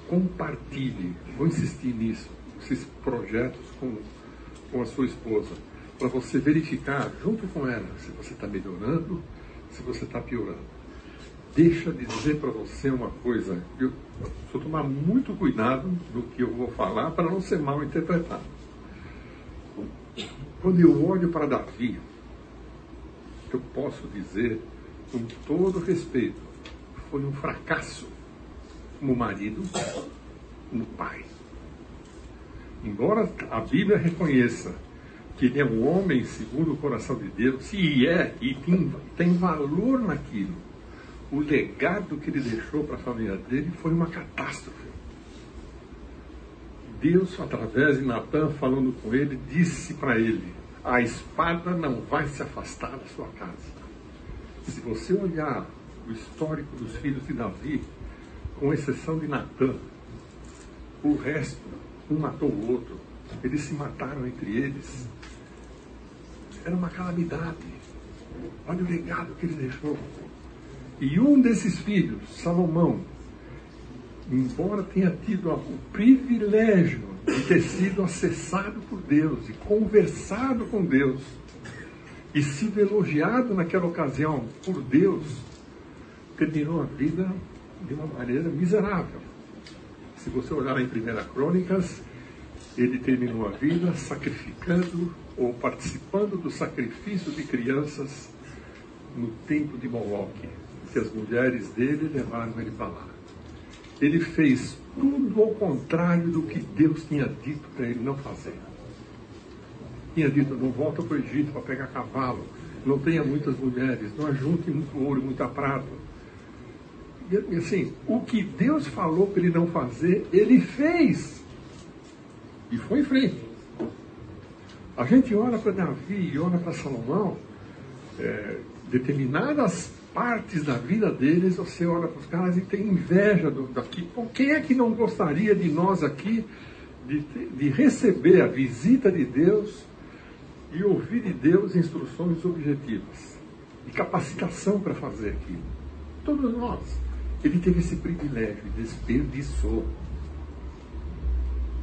compartilhe, vou insistir nisso, esses projetos com, com a sua esposa, para você verificar junto com ela se você está melhorando, se você está piorando. Deixa de dizer para você uma coisa, eu preciso tomar muito cuidado no que eu vou falar para não ser mal interpretado. Quando eu olho para Davi, eu posso dizer com todo respeito, foi um fracasso como marido, como pai. Embora a Bíblia reconheça que ele é um homem segundo o coração de Deus, e é, e tem, tem valor naquilo, o legado que ele deixou para a família dele foi uma catástrofe. Deus, através de Natan, falando com ele, disse para ele: a espada não vai se afastar da sua casa. Se você olhar o histórico dos filhos de Davi, com exceção de Natã, o resto, um matou o outro, eles se mataram entre eles. Era uma calamidade. Olha o legado que ele deixou. E um desses filhos, Salomão, embora tenha tido o privilégio de ter sido acessado por Deus e conversado com Deus e sido elogiado naquela ocasião por Deus, terminou a vida de uma maneira miserável. Se você olhar em 1 Crônicas, ele terminou a vida sacrificando ou participando do sacrifício de crianças no templo de Moloque, que as mulheres dele levaram ele para lá. Ele fez tudo ao contrário do que Deus tinha dito para ele não fazer. Tinha dito, não volta para o Egito para pegar cavalo, não tenha muitas mulheres, não ajunte muito ouro muita prata. E assim, o que Deus falou para ele não fazer, ele fez. E foi em frente. A gente olha para Davi e olha para Salomão, é, determinadas partes da vida deles, você olha para os caras e tem inveja do, daqui. quem é que não gostaria de nós aqui de, de receber a visita de Deus e ouvir de Deus instruções objetivas e capacitação para fazer aquilo? Todos nós. Ele teve esse privilégio desperdiçou.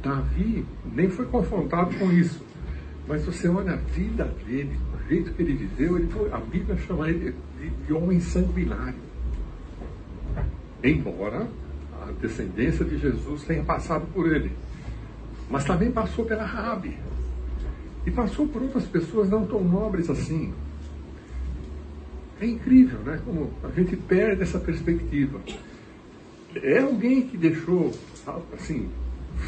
Davi nem foi confrontado com isso. Mas você olha a vida dele, o jeito que ele viveu, ele foi, a Bíblia chama ele de, de homem sanguinário. Embora a descendência de Jesus tenha passado por ele. Mas também passou pela Rabi. E passou por outras pessoas não tão nobres assim. É incrível, né? Como a gente perde essa perspectiva. É alguém que deixou, assim,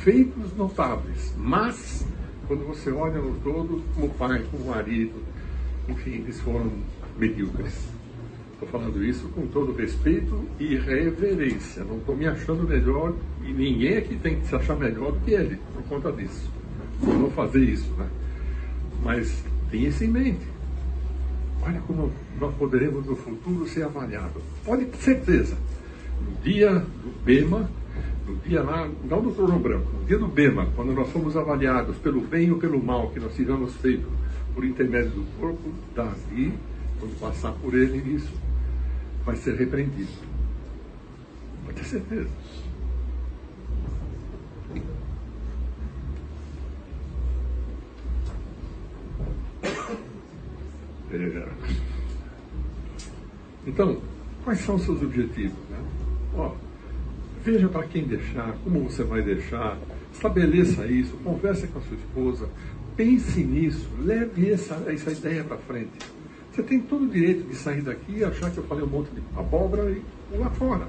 feitos notáveis, mas quando você olha no todo, como pai, como marido, enfim, eles foram medíocres. Estou falando isso com todo respeito e reverência. Não estou me achando melhor e ninguém aqui tem que se achar melhor do que ele por conta disso. Eu não fazer isso, né? Mas tenha isso em mente. Olha como nós poderemos no futuro ser avaliados. Pode ter certeza. No dia do BEMA, no dia lá, não do trono branco, no dia do Bema, quando nós fomos avaliados pelo bem ou pelo mal que nós tivemos feito por intermédio do corpo, Davi, quando passar por ele nisso, vai ser repreendido. Pode ter certeza. É... Então, quais são os seus objetivos? Né? Ó, veja para quem deixar, como você vai deixar, estabeleça isso, converse com a sua esposa, pense nisso, leve essa, essa ideia para frente. Você tem todo o direito de sair daqui e achar que eu falei um monte de abóbora e pular fora.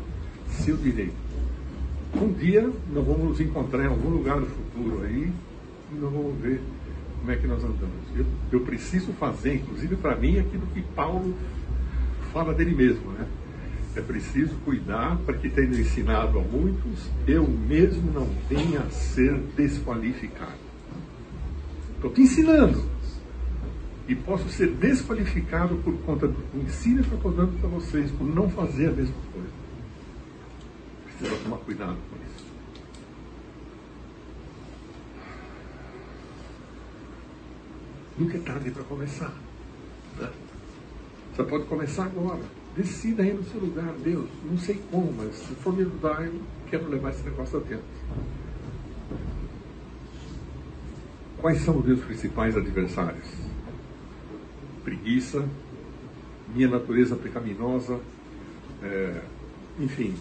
Seu direito. Um dia nós vamos nos encontrar em algum lugar no futuro aí e nós vamos ver como é que nós andamos. Eu, eu preciso fazer, inclusive para mim, aquilo que Paulo fala dele mesmo, né? É preciso cuidar para que, tendo ensinado a muitos, eu mesmo não venha a ser desqualificado. Estou te ensinando. E posso ser desqualificado por conta do ensino que eu estou dando para vocês, por não fazer a mesma coisa. Precisa tomar cuidado com isso. Nunca é tarde para começar. Né? Você pode começar agora. Decida aí no seu lugar, Deus. Não sei como, mas se for me ajudar, eu quero levar esse negócio adiante. Quais são os meus principais adversários? Preguiça, minha natureza pecaminosa, é, enfim,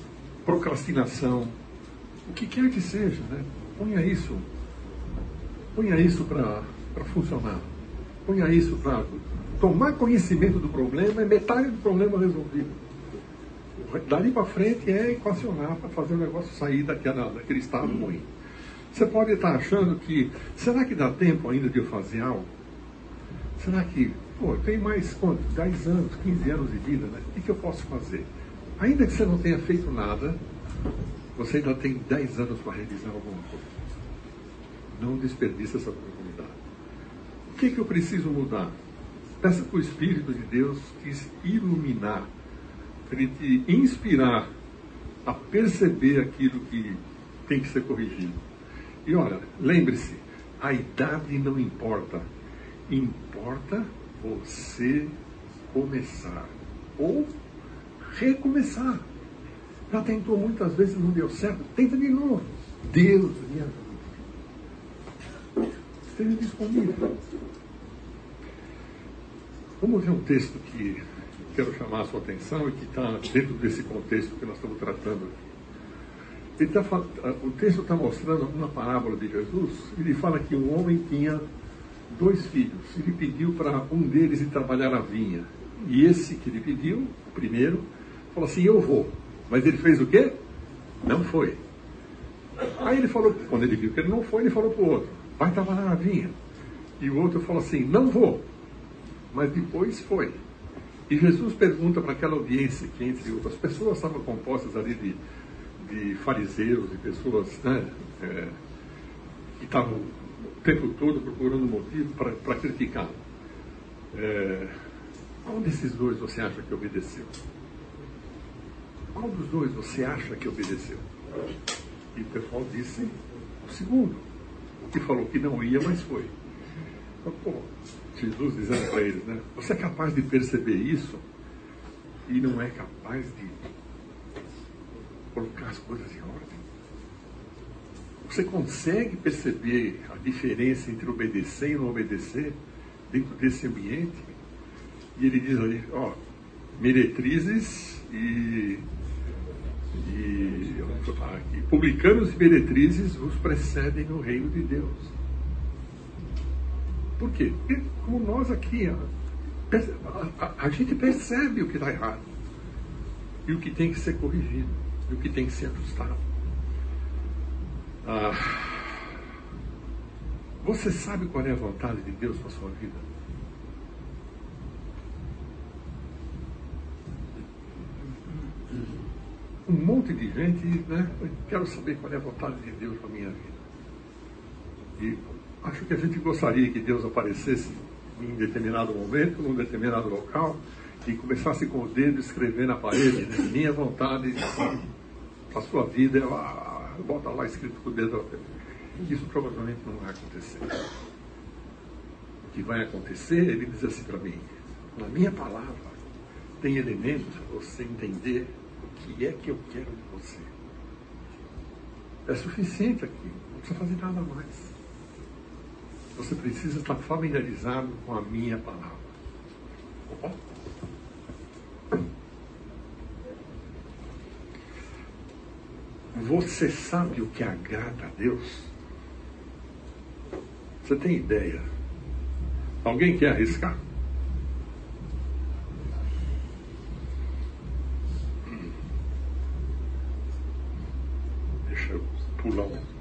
procrastinação, o que quer que seja, né? Ponha isso, ponha isso para funcionar. Ponha isso para tomar conhecimento do problema, é metade do problema resolvido. Dali para frente é equacionar para fazer o negócio sair daquela, daquele estado ruim. Você pode estar achando que, será que dá tempo ainda de eu fazer algo? Será que, pô, tem mais quanto? 10 anos, 15 anos de vida, né? O que, que eu posso fazer? Ainda que você não tenha feito nada, você ainda tem 10 anos para realizar alguma coisa. Não desperdice essa oportunidade. O que, que eu preciso mudar? Peça para o Espírito de Deus te iluminar, para ele te inspirar a perceber aquilo que tem que ser corrigido. E olha, lembre-se, a idade não importa. Importa você começar. Ou recomeçar. Já tentou muitas vezes, não deu certo, tenta de novo. Deus me ajuda. Esteja disponível. Vamos ver um texto que quero chamar a sua atenção e que está dentro desse contexto que nós estamos tratando aqui. Tá, o texto está mostrando uma parábola de Jesus. Ele fala que um homem tinha dois filhos. Ele pediu para um deles ir trabalhar a vinha. E esse que ele pediu, primeiro, falou assim: Eu vou. Mas ele fez o quê? Não foi. Aí ele falou, quando ele viu que ele não foi, ele falou para o outro: Vai trabalhar na vinha. E o outro falou assim: Não vou. Mas depois foi. E Jesus pergunta para aquela audiência, que entre outras pessoas estavam compostas ali de de fariseus, de pessoas né, é, que estavam tempo todo procurando motivo para criticar. É, qual desses dois você acha que obedeceu? Qual dos dois você acha que obedeceu? E o pessoal disse o segundo, que falou que não ia, mas foi. Então, pô, Jesus dizendo para eles, né? Você é capaz de perceber isso e não é capaz de colocar as coisas em ordem. Você consegue perceber a diferença entre obedecer e não obedecer dentro desse ambiente? E ele diz ali, ó, meretrizes e, e aqui, publicanos e meretrizes os precedem no reino de Deus. Por quê? Porque como nós aqui, a, a, a gente percebe o que está errado e o que tem que ser corrigido e o que tem que ser ajustado. Ah, você sabe qual é a vontade de Deus para a sua vida? Um monte de gente, né? Quero saber qual é a vontade de Deus para a minha vida. E acho que a gente gostaria que Deus aparecesse em determinado momento, num determinado local, e começasse com o dedo escrever na parede, né? minha vontade a sua vida, ela, bota lá escrito com o dedo. Isso provavelmente não vai acontecer. O que vai acontecer, ele diz assim para mim, na minha palavra tem elementos para você entender o que é que eu quero de você. É suficiente aqui, não precisa fazer nada mais. Você precisa estar familiarizado com a minha palavra. Você sabe o que agrada a Deus? Você tem ideia? Alguém quer arriscar? Deixa eu pular um.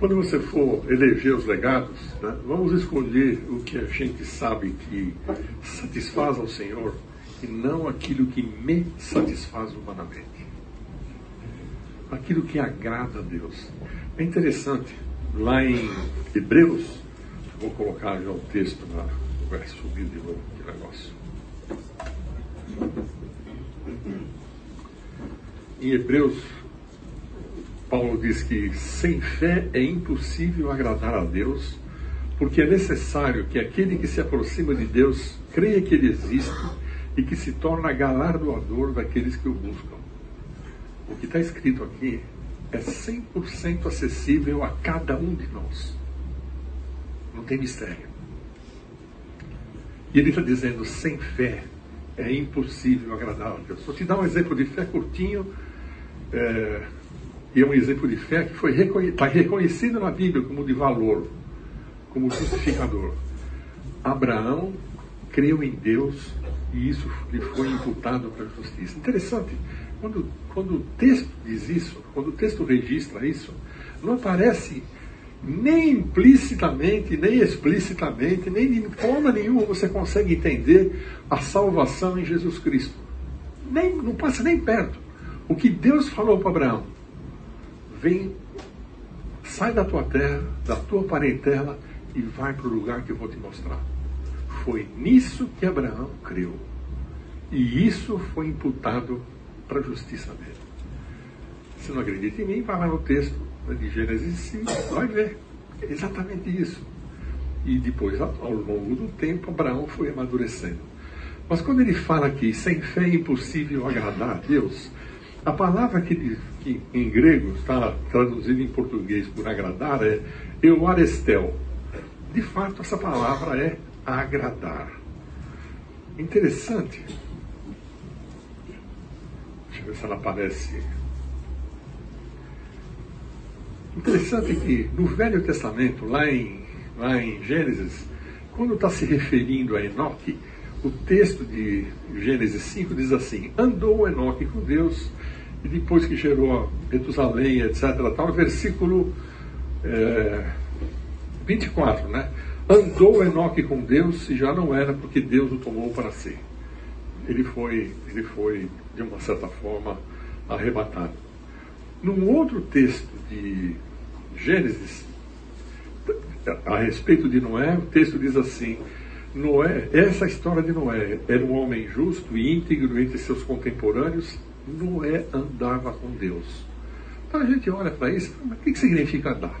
Quando você for eleger os legados, né, vamos escolher o que a gente sabe que satisfaz ao Senhor e não aquilo que me satisfaz humanamente. Aquilo que agrada a Deus. É interessante, lá em Hebreus, vou colocar já o texto na. Vai subir de novo que negócio. Em Hebreus Paulo diz que sem fé é impossível agradar a Deus, porque é necessário que aquele que se aproxima de Deus creia que Ele existe e que se torna galardoador daqueles que o buscam. O que está escrito aqui é 100% acessível a cada um de nós. Não tem mistério. E ele está dizendo: sem fé é impossível agradar a Deus. Vou te dar um exemplo de fé curtinho. É, e é um exemplo de fé que foi está reconhecido na Bíblia como de valor, como justificador. Abraão creu em Deus e isso lhe foi imputado para a justiça. Interessante, quando, quando o texto diz isso, quando o texto registra isso, não aparece nem implicitamente, nem explicitamente, nem de forma nenhuma você consegue entender a salvação em Jesus Cristo. Nem, não passa nem perto. O que Deus falou para Abraão, vem, sai da tua terra, da tua parentela e vai para o lugar que eu vou te mostrar. Foi nisso que Abraão creu. E isso foi imputado para a justiça dele. Se não acredita em mim, vai lá no texto de Gênesis 5, vai ver. É exatamente isso. E depois, ao longo do tempo, Abraão foi amadurecendo. Mas quando ele fala aqui, sem fé é impossível agradar a Deus, a palavra que, que em grego está traduzida em português por agradar é euarestel. De fato, essa palavra é agradar. Interessante. Deixa eu ver se ela aparece. Interessante que no Velho Testamento, lá em, lá em Gênesis, quando está se referindo a Enoque, o texto de Gênesis 5 diz assim: Andou Enoque com Deus e depois que gerou Metusalém, etc. Tal, versículo é, 24, né? Andou Enoque com Deus e já não era porque Deus o tomou para si. Ele foi, ele foi de uma certa forma, arrebatado. Num outro texto de Gênesis, a respeito de Noé, o texto diz assim: Noé, essa história de Noé era um homem justo e íntegro entre seus contemporâneos Noé andava com Deus. Então a gente olha para isso, mas o que, significa andar?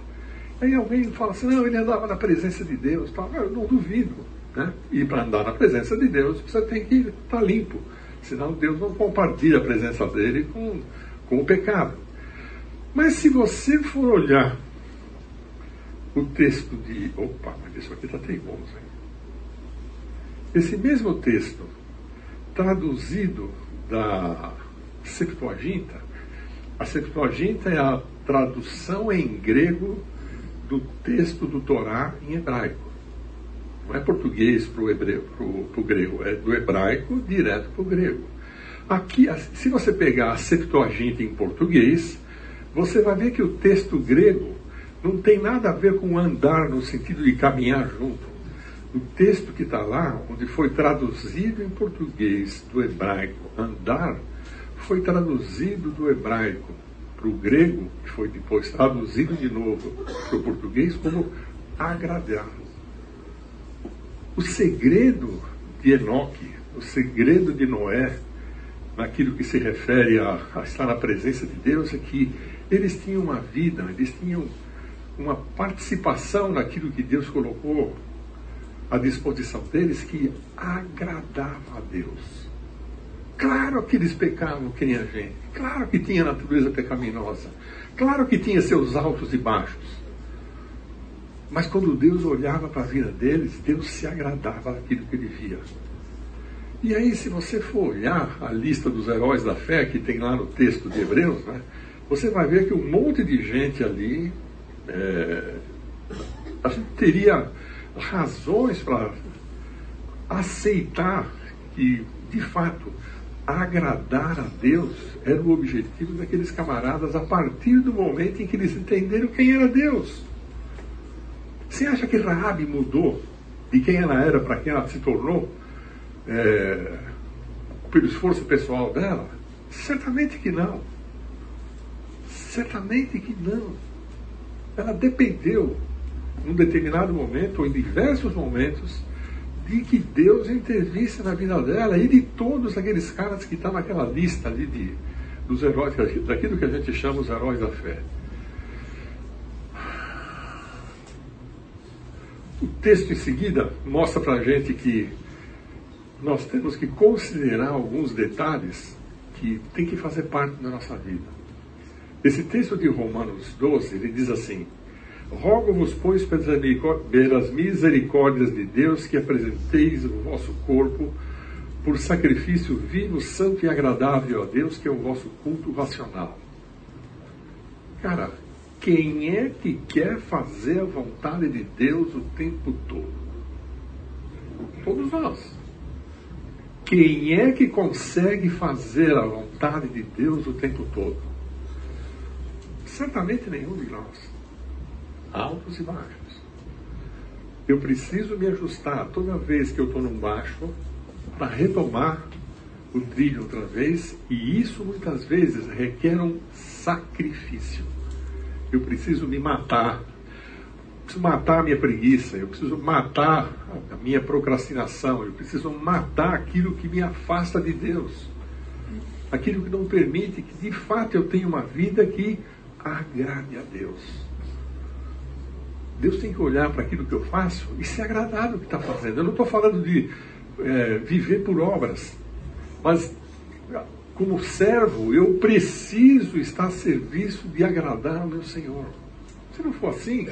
Aí alguém fala assim, não, ele andava na presença de Deus. Tal. Eu não duvido. Né? E para andar na presença de Deus, você tem que estar tá limpo. Senão Deus não compartilha a presença dele com, com o pecado. Mas se você for olhar o texto de. Opa, mas isso aqui está teimoso. Hein? Esse mesmo texto, traduzido da Septuaginta. A Septuaginta é a tradução em grego do texto do Torá em hebraico. Não é português para o hebreu, para o grego, é do hebraico direto para o grego. Aqui, se você pegar a Septuaginta em português, você vai ver que o texto grego não tem nada a ver com andar no sentido de caminhar junto. O texto que está lá, onde foi traduzido em português do hebraico, andar, foi traduzido do hebraico para o grego, que foi depois traduzido de novo para o português, como agradar. O segredo de Enoque, o segredo de Noé, naquilo que se refere a, a estar na presença de Deus, é que eles tinham uma vida, eles tinham uma participação naquilo que Deus colocou à disposição deles que agradava a Deus. Claro que eles pecavam que nem a gente. Claro que tinha natureza pecaminosa. Claro que tinha seus altos e baixos. Mas quando Deus olhava para a vida deles, Deus se agradava daquilo que ele via. E aí, se você for olhar a lista dos heróis da fé que tem lá no texto de Hebreus, né, você vai ver que um monte de gente ali é, a gente teria razões para aceitar que, de fato, agradar a Deus era o objetivo daqueles camaradas a partir do momento em que eles entenderam quem era Deus. Você acha que Raab mudou de quem ela era para quem ela se tornou é, pelo esforço pessoal dela? Certamente que não. Certamente que não. Ela dependeu, num determinado momento, ou em diversos momentos, de que Deus intervisse na vida dela e de todos aqueles caras que estão naquela lista ali de, dos heróis, daquilo que a gente chama os heróis da fé. O texto em seguida mostra para a gente que nós temos que considerar alguns detalhes que tem que fazer parte da nossa vida. Esse texto de Romanos 12, ele diz assim: Rogo-vos, pois, pelas misericórdias de Deus, que apresenteis o vosso corpo por sacrifício vivo, santo e agradável a Deus, que é o vosso culto racional. Cara, quem é que quer fazer a vontade de Deus o tempo todo? Todos nós. Quem é que consegue fazer a vontade de Deus o tempo todo? Certamente nenhum de nós altos e baixos. Eu preciso me ajustar toda vez que eu estou num baixo para retomar o trilho outra vez, e isso muitas vezes requer um sacrifício. Eu preciso me matar. Eu preciso matar a minha preguiça, eu preciso matar a minha procrastinação, eu preciso matar aquilo que me afasta de Deus. Aquilo que não permite que de fato eu tenha uma vida que agrade a Deus. Deus tem que olhar para aquilo que eu faço e se agradar do que está fazendo. Eu não estou falando de é, viver por obras, mas como servo, eu preciso estar a serviço de agradar ao meu Senhor. Se não for assim,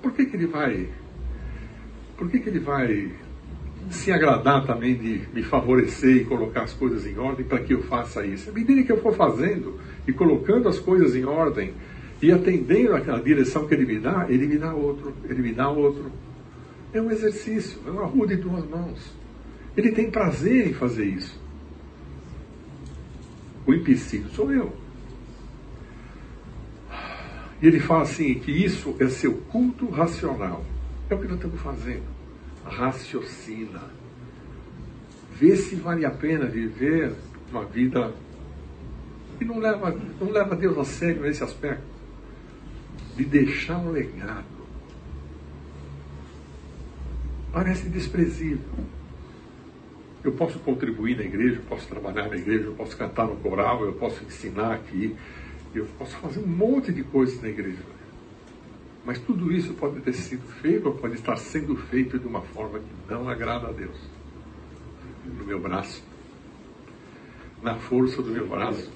por que, que ele vai. Por que, que ele vai se agradar também de me favorecer e colocar as coisas em ordem para que eu faça isso? À medida que eu for fazendo e colocando as coisas em ordem, e atendendo àquela direção que ele me dá, ele me dá outro, ele me dá outro. É um exercício, é uma rua de duas mãos. Ele tem prazer em fazer isso. O empecilho sou eu. E ele fala assim que isso é seu culto racional. É o que nós estamos fazendo. Raciocina. Vê se vale a pena viver uma vida que não leva, não leva Deus a sério nesse aspecto de deixar um legado. Parece desprezível. Eu posso contribuir na igreja, eu posso trabalhar na igreja, eu posso cantar no coral, eu posso ensinar aqui, eu posso fazer um monte de coisas na igreja. Mas tudo isso pode ter sido feito ou pode estar sendo feito de uma forma que não agrada a Deus. No meu braço, na força do meu braço,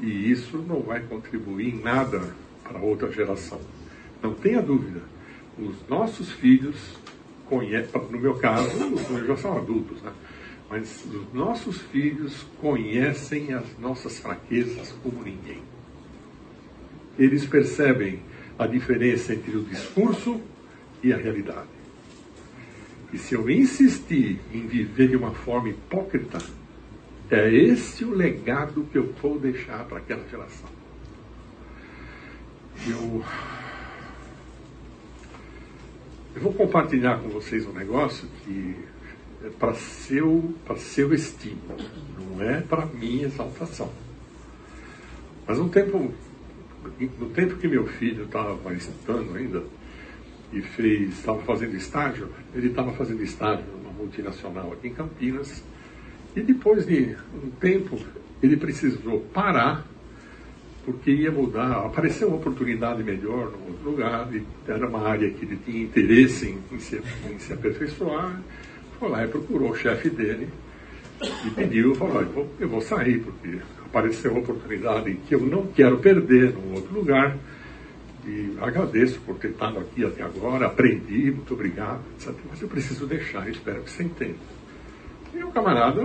e isso não vai contribuir em nada para outra geração. Não tenha dúvida. Os nossos filhos conhecem, no meu caso, já são adultos, né? mas os nossos filhos conhecem as nossas fraquezas como ninguém. Eles percebem a diferença entre o discurso e a realidade. E se eu insistir em viver de uma forma hipócrita, é esse o legado que eu vou deixar para aquela geração. Eu, eu vou compartilhar com vocês um negócio que é para seu, seu estímulo, não é para minha exaltação. Mas um tempo, no tempo que meu filho estava estudando ainda, e fez, estava fazendo estágio, ele estava fazendo estágio numa multinacional aqui em Campinas, e depois de um tempo, ele precisou parar, porque ia mudar, apareceu uma oportunidade melhor no outro lugar, era uma área que ele tinha interesse em, em, se, em se aperfeiçoar. Foi lá e procurou o chefe dele e pediu, falou, eu vou, eu vou sair, porque apareceu uma oportunidade que eu não quero perder num outro lugar. E agradeço por ter estado aqui até agora, aprendi, muito obrigado. Mas eu preciso deixar, espero que você entenda. E o camarada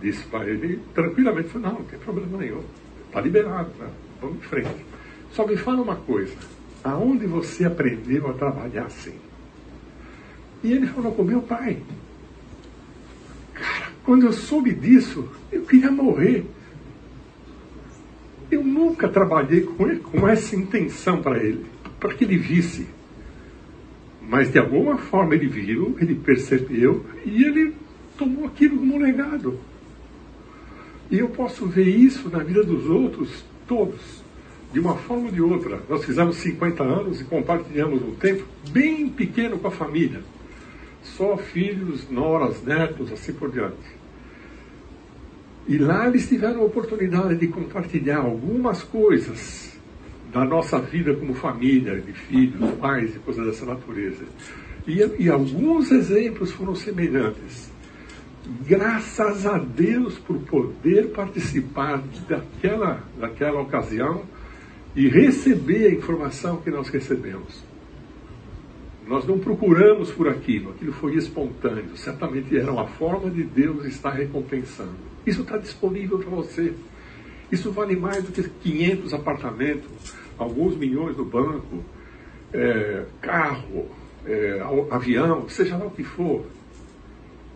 disse para ele tranquilamente, falou, não, não tem problema nenhum, está liberado, né? vamos em frente. Só me fala uma coisa, aonde você aprendeu a trabalhar assim? E ele falou com meu pai. Cara, quando eu soube disso, eu queria morrer. Eu nunca trabalhei com, ele, com essa intenção para ele, para que ele visse. Mas de alguma forma ele viu, ele percebeu e ele tomou aquilo como legado. E eu posso ver isso na vida dos outros, todos, de uma forma ou de outra. Nós fizemos 50 anos e compartilhamos um tempo bem pequeno com a família. Só filhos, noras, netos, assim por diante. E lá eles tiveram a oportunidade de compartilhar algumas coisas da nossa vida como família, de filhos, pais e coisas dessa natureza. E, e alguns exemplos foram semelhantes. Graças a Deus por poder participar daquela, daquela ocasião e receber a informação que nós recebemos. Nós não procuramos por aquilo, aquilo foi espontâneo. Certamente era uma forma de Deus estar recompensando. Isso está disponível para você. Isso vale mais do que 500 apartamentos, alguns milhões no banco, é, carro, é, avião, seja lá o que for.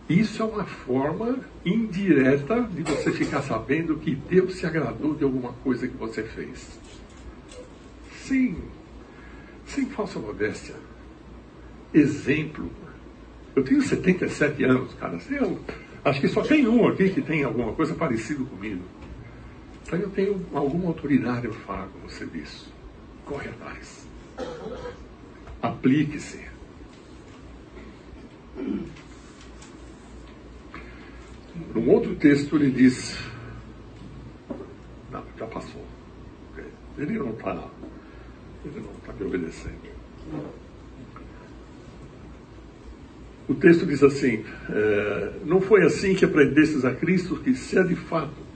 Isso é uma forma indireta de você ficar sabendo que Deus se agradou de alguma coisa que você fez. Sim, sem falsa modéstia exemplo. Eu tenho 77 anos, cara. Eu acho que só tem um aqui que tem alguma coisa parecida comigo. Então eu tenho alguma autoridade eu falo com você disso. Corre atrás. Aplique-se. Num outro texto ele diz. Não, já passou. Ele não está. Ele não está me obedecendo. O texto diz assim: é, Não foi assim que aprendestes a Cristo, que se é de fato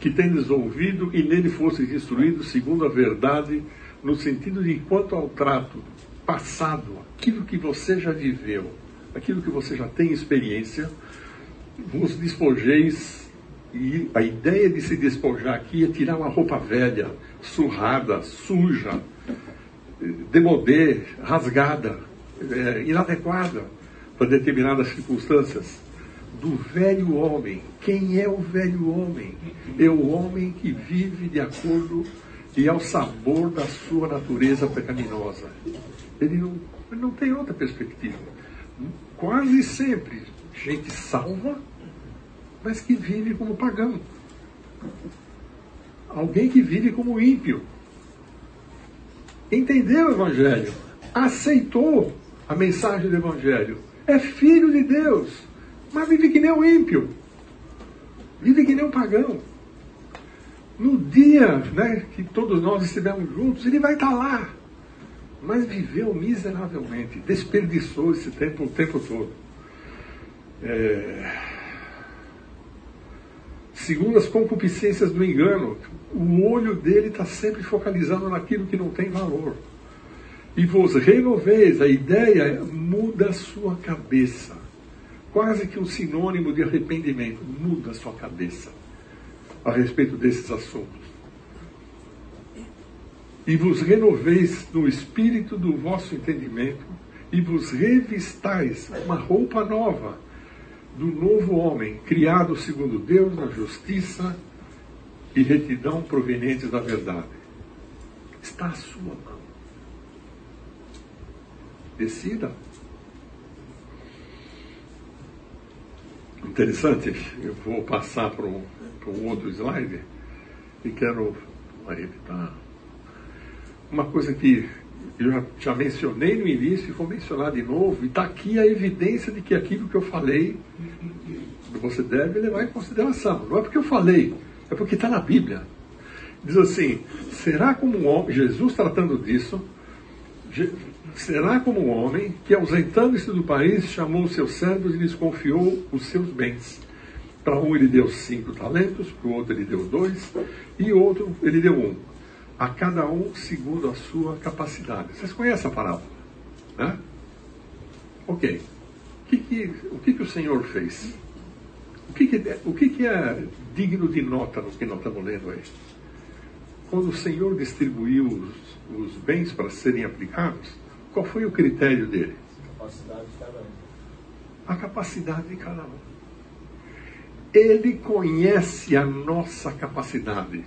que tendes ouvido e nele fostes instruídos segundo a verdade, no sentido de quanto ao trato passado, aquilo que você já viveu, aquilo que você já tem experiência, vos despojeis, e a ideia de se despojar aqui é tirar uma roupa velha, surrada, suja, demodê, rasgada, é, inadequada para determinadas circunstâncias do velho homem. Quem é o velho homem? É o homem que vive de acordo e ao sabor da sua natureza pecaminosa. Ele não, ele não tem outra perspectiva. Quase sempre, gente salva, mas que vive como pagão. Alguém que vive como ímpio. Entendeu o Evangelho? Aceitou a mensagem do Evangelho é filho de Deus, mas vive que nem um ímpio, vive que nem um pagão. No dia né, que todos nós estivermos juntos, ele vai estar lá, mas viveu miseravelmente, desperdiçou esse tempo o tempo todo. É... Segundo as concupiscências do engano, o olho dele está sempre focalizado naquilo que não tem valor e vos renoveis. A ideia muda a sua cabeça. Quase que um sinônimo de arrependimento. Muda sua cabeça a respeito desses assuntos. E vos renoveis no espírito do vosso entendimento e vos revistais uma roupa nova do novo homem, criado segundo Deus na justiça e retidão provenientes da verdade. Está à sua mão. Decida. Interessante, eu vou passar para um, outro slide e quero evitar uma coisa que eu já, já, mencionei no início e vou mencionar de novo, e está aqui a evidência de que aquilo que eu falei você deve levar em consideração. Não é porque eu falei, é porque está na Bíblia. Diz assim: será como um homem, Jesus tratando disso, será como um homem que, ausentando-se do país, chamou os seus servos e lhes confiou os seus bens. Para um ele deu cinco talentos, para o outro ele deu dois, e outro ele deu um. A cada um segundo a sua capacidade. Vocês conhecem a parábola? Né? Ok. O que, que, o, que, que o Senhor fez? O, que, que, o que, que é digno de nota no que nós estamos lendo aí? Quando o Senhor distribuiu os, os bens para serem aplicados, qual foi o critério dele? Capacidade de cada um. A capacidade de cada um. Ele conhece a nossa capacidade.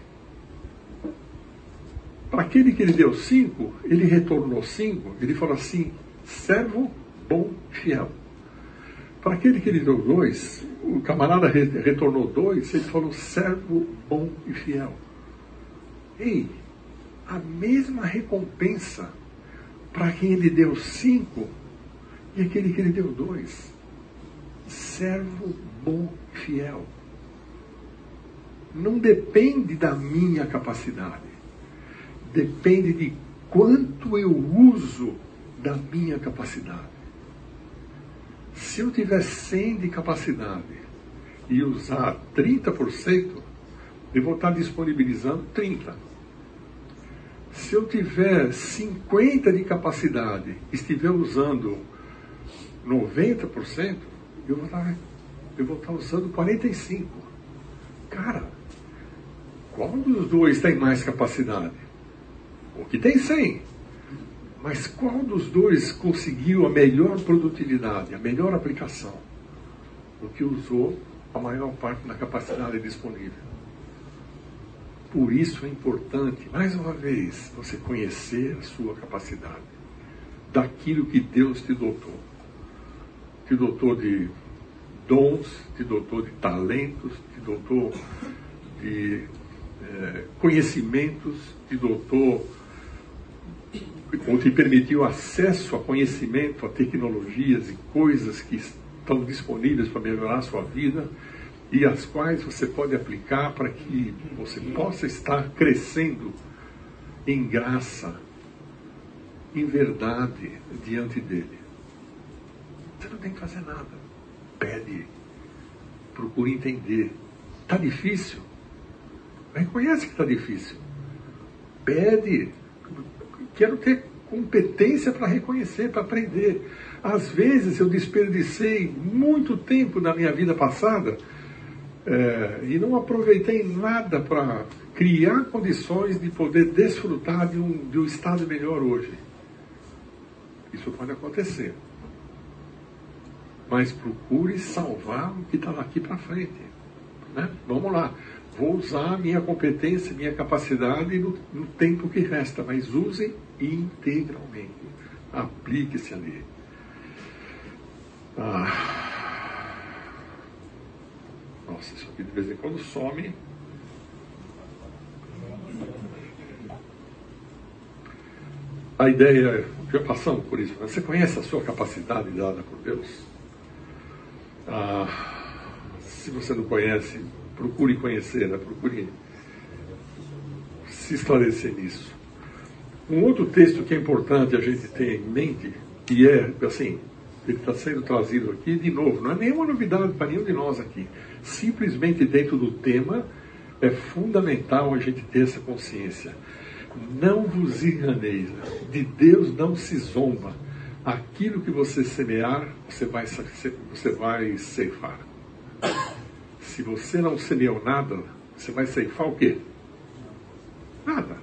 Para aquele que ele deu cinco, ele retornou cinco, ele falou assim: servo bom e fiel. Para aquele que ele deu dois, o camarada retornou dois, ele falou: servo bom e fiel. Ei, a mesma recompensa para quem ele deu cinco e aquele que ele deu dois. Servo bom e fiel. Não depende da minha capacidade. Depende de quanto eu uso da minha capacidade. Se eu tiver 100 de capacidade e usar 30%, eu vou estar disponibilizando 30%. Se eu tiver 50 de capacidade estiver usando 90%, eu vou estar, eu vou estar usando 45%. Cara, qual dos dois tem mais capacidade? O que tem 100. Mas qual dos dois conseguiu a melhor produtividade, a melhor aplicação? O que usou a maior parte da capacidade disponível. Por isso é importante, mais uma vez, você conhecer a sua capacidade, daquilo que Deus te dotou. Te dotou de dons, te dotou de talentos, te dotou de é, conhecimentos, te dotou ou te permitiu acesso a conhecimento, a tecnologias e coisas que estão disponíveis para melhorar a sua vida e as quais você pode aplicar para que você possa estar crescendo em graça, em verdade diante dele. Você não tem que fazer nada. Pede. Procure entender. Está difícil? Reconhece que está difícil. Pede. Quero ter competência para reconhecer, para aprender. Às vezes eu desperdicei muito tempo na minha vida passada é, e não aproveitei nada para criar condições de poder desfrutar de um, de um estado melhor hoje. Isso pode acontecer. Mas procure salvar o que está daqui para frente. Né? Vamos lá. Vou usar minha competência, minha capacidade no, no tempo que resta, mas use integralmente. Aplique-se ali. Ah. Nossa, isso aqui de vez em quando some. A ideia, já passamos por isso, você conhece a sua capacidade dada por Deus? Ah, se você não conhece, procure conhecer, né? procure se esclarecer nisso. Um outro texto que é importante a gente ter em mente, e é assim, ele está sendo trazido aqui de novo, não é nenhuma novidade para nenhum de nós aqui simplesmente dentro do tema, é fundamental a gente ter essa consciência. Não vos enganeis, de Deus não se zomba. Aquilo que você semear, você vai, você vai ceifar. Se você não semeou nada, você vai ceifar o quê? Nada.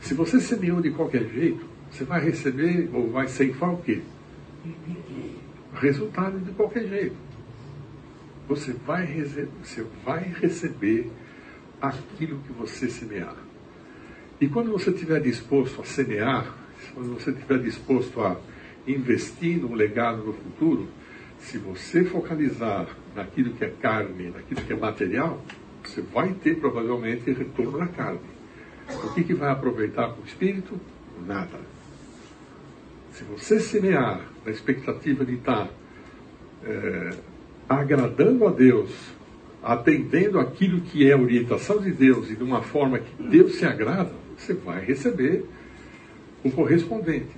Se você semeou de qualquer jeito, você vai receber ou vai ceifar o quê? Resultado de qualquer jeito você vai, você vai receber aquilo que você semear. E quando você estiver disposto a semear, quando você estiver disposto a investir num legado no futuro, se você focalizar naquilo que é carne, naquilo que é material, você vai ter provavelmente retorno na carne. O que, que vai aproveitar para o espírito? Nada. Se você semear na expectativa de estar é, agradando a Deus, atendendo aquilo que é a orientação de Deus e de uma forma que Deus se agrada, você vai receber o correspondente.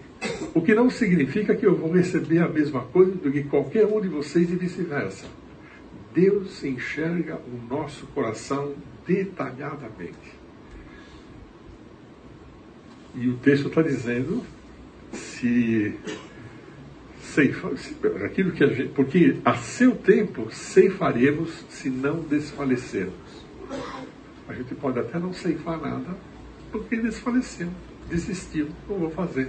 O que não significa que eu vou receber a mesma coisa do que qualquer um de vocês e vice-versa. Deus enxerga o nosso coração detalhadamente. E o texto está dizendo se se, aquilo que a gente, porque a seu tempo ceifaremos se não desfalecermos. A gente pode até não ceifar nada, porque desfaleceu, desistiu, não vou fazer.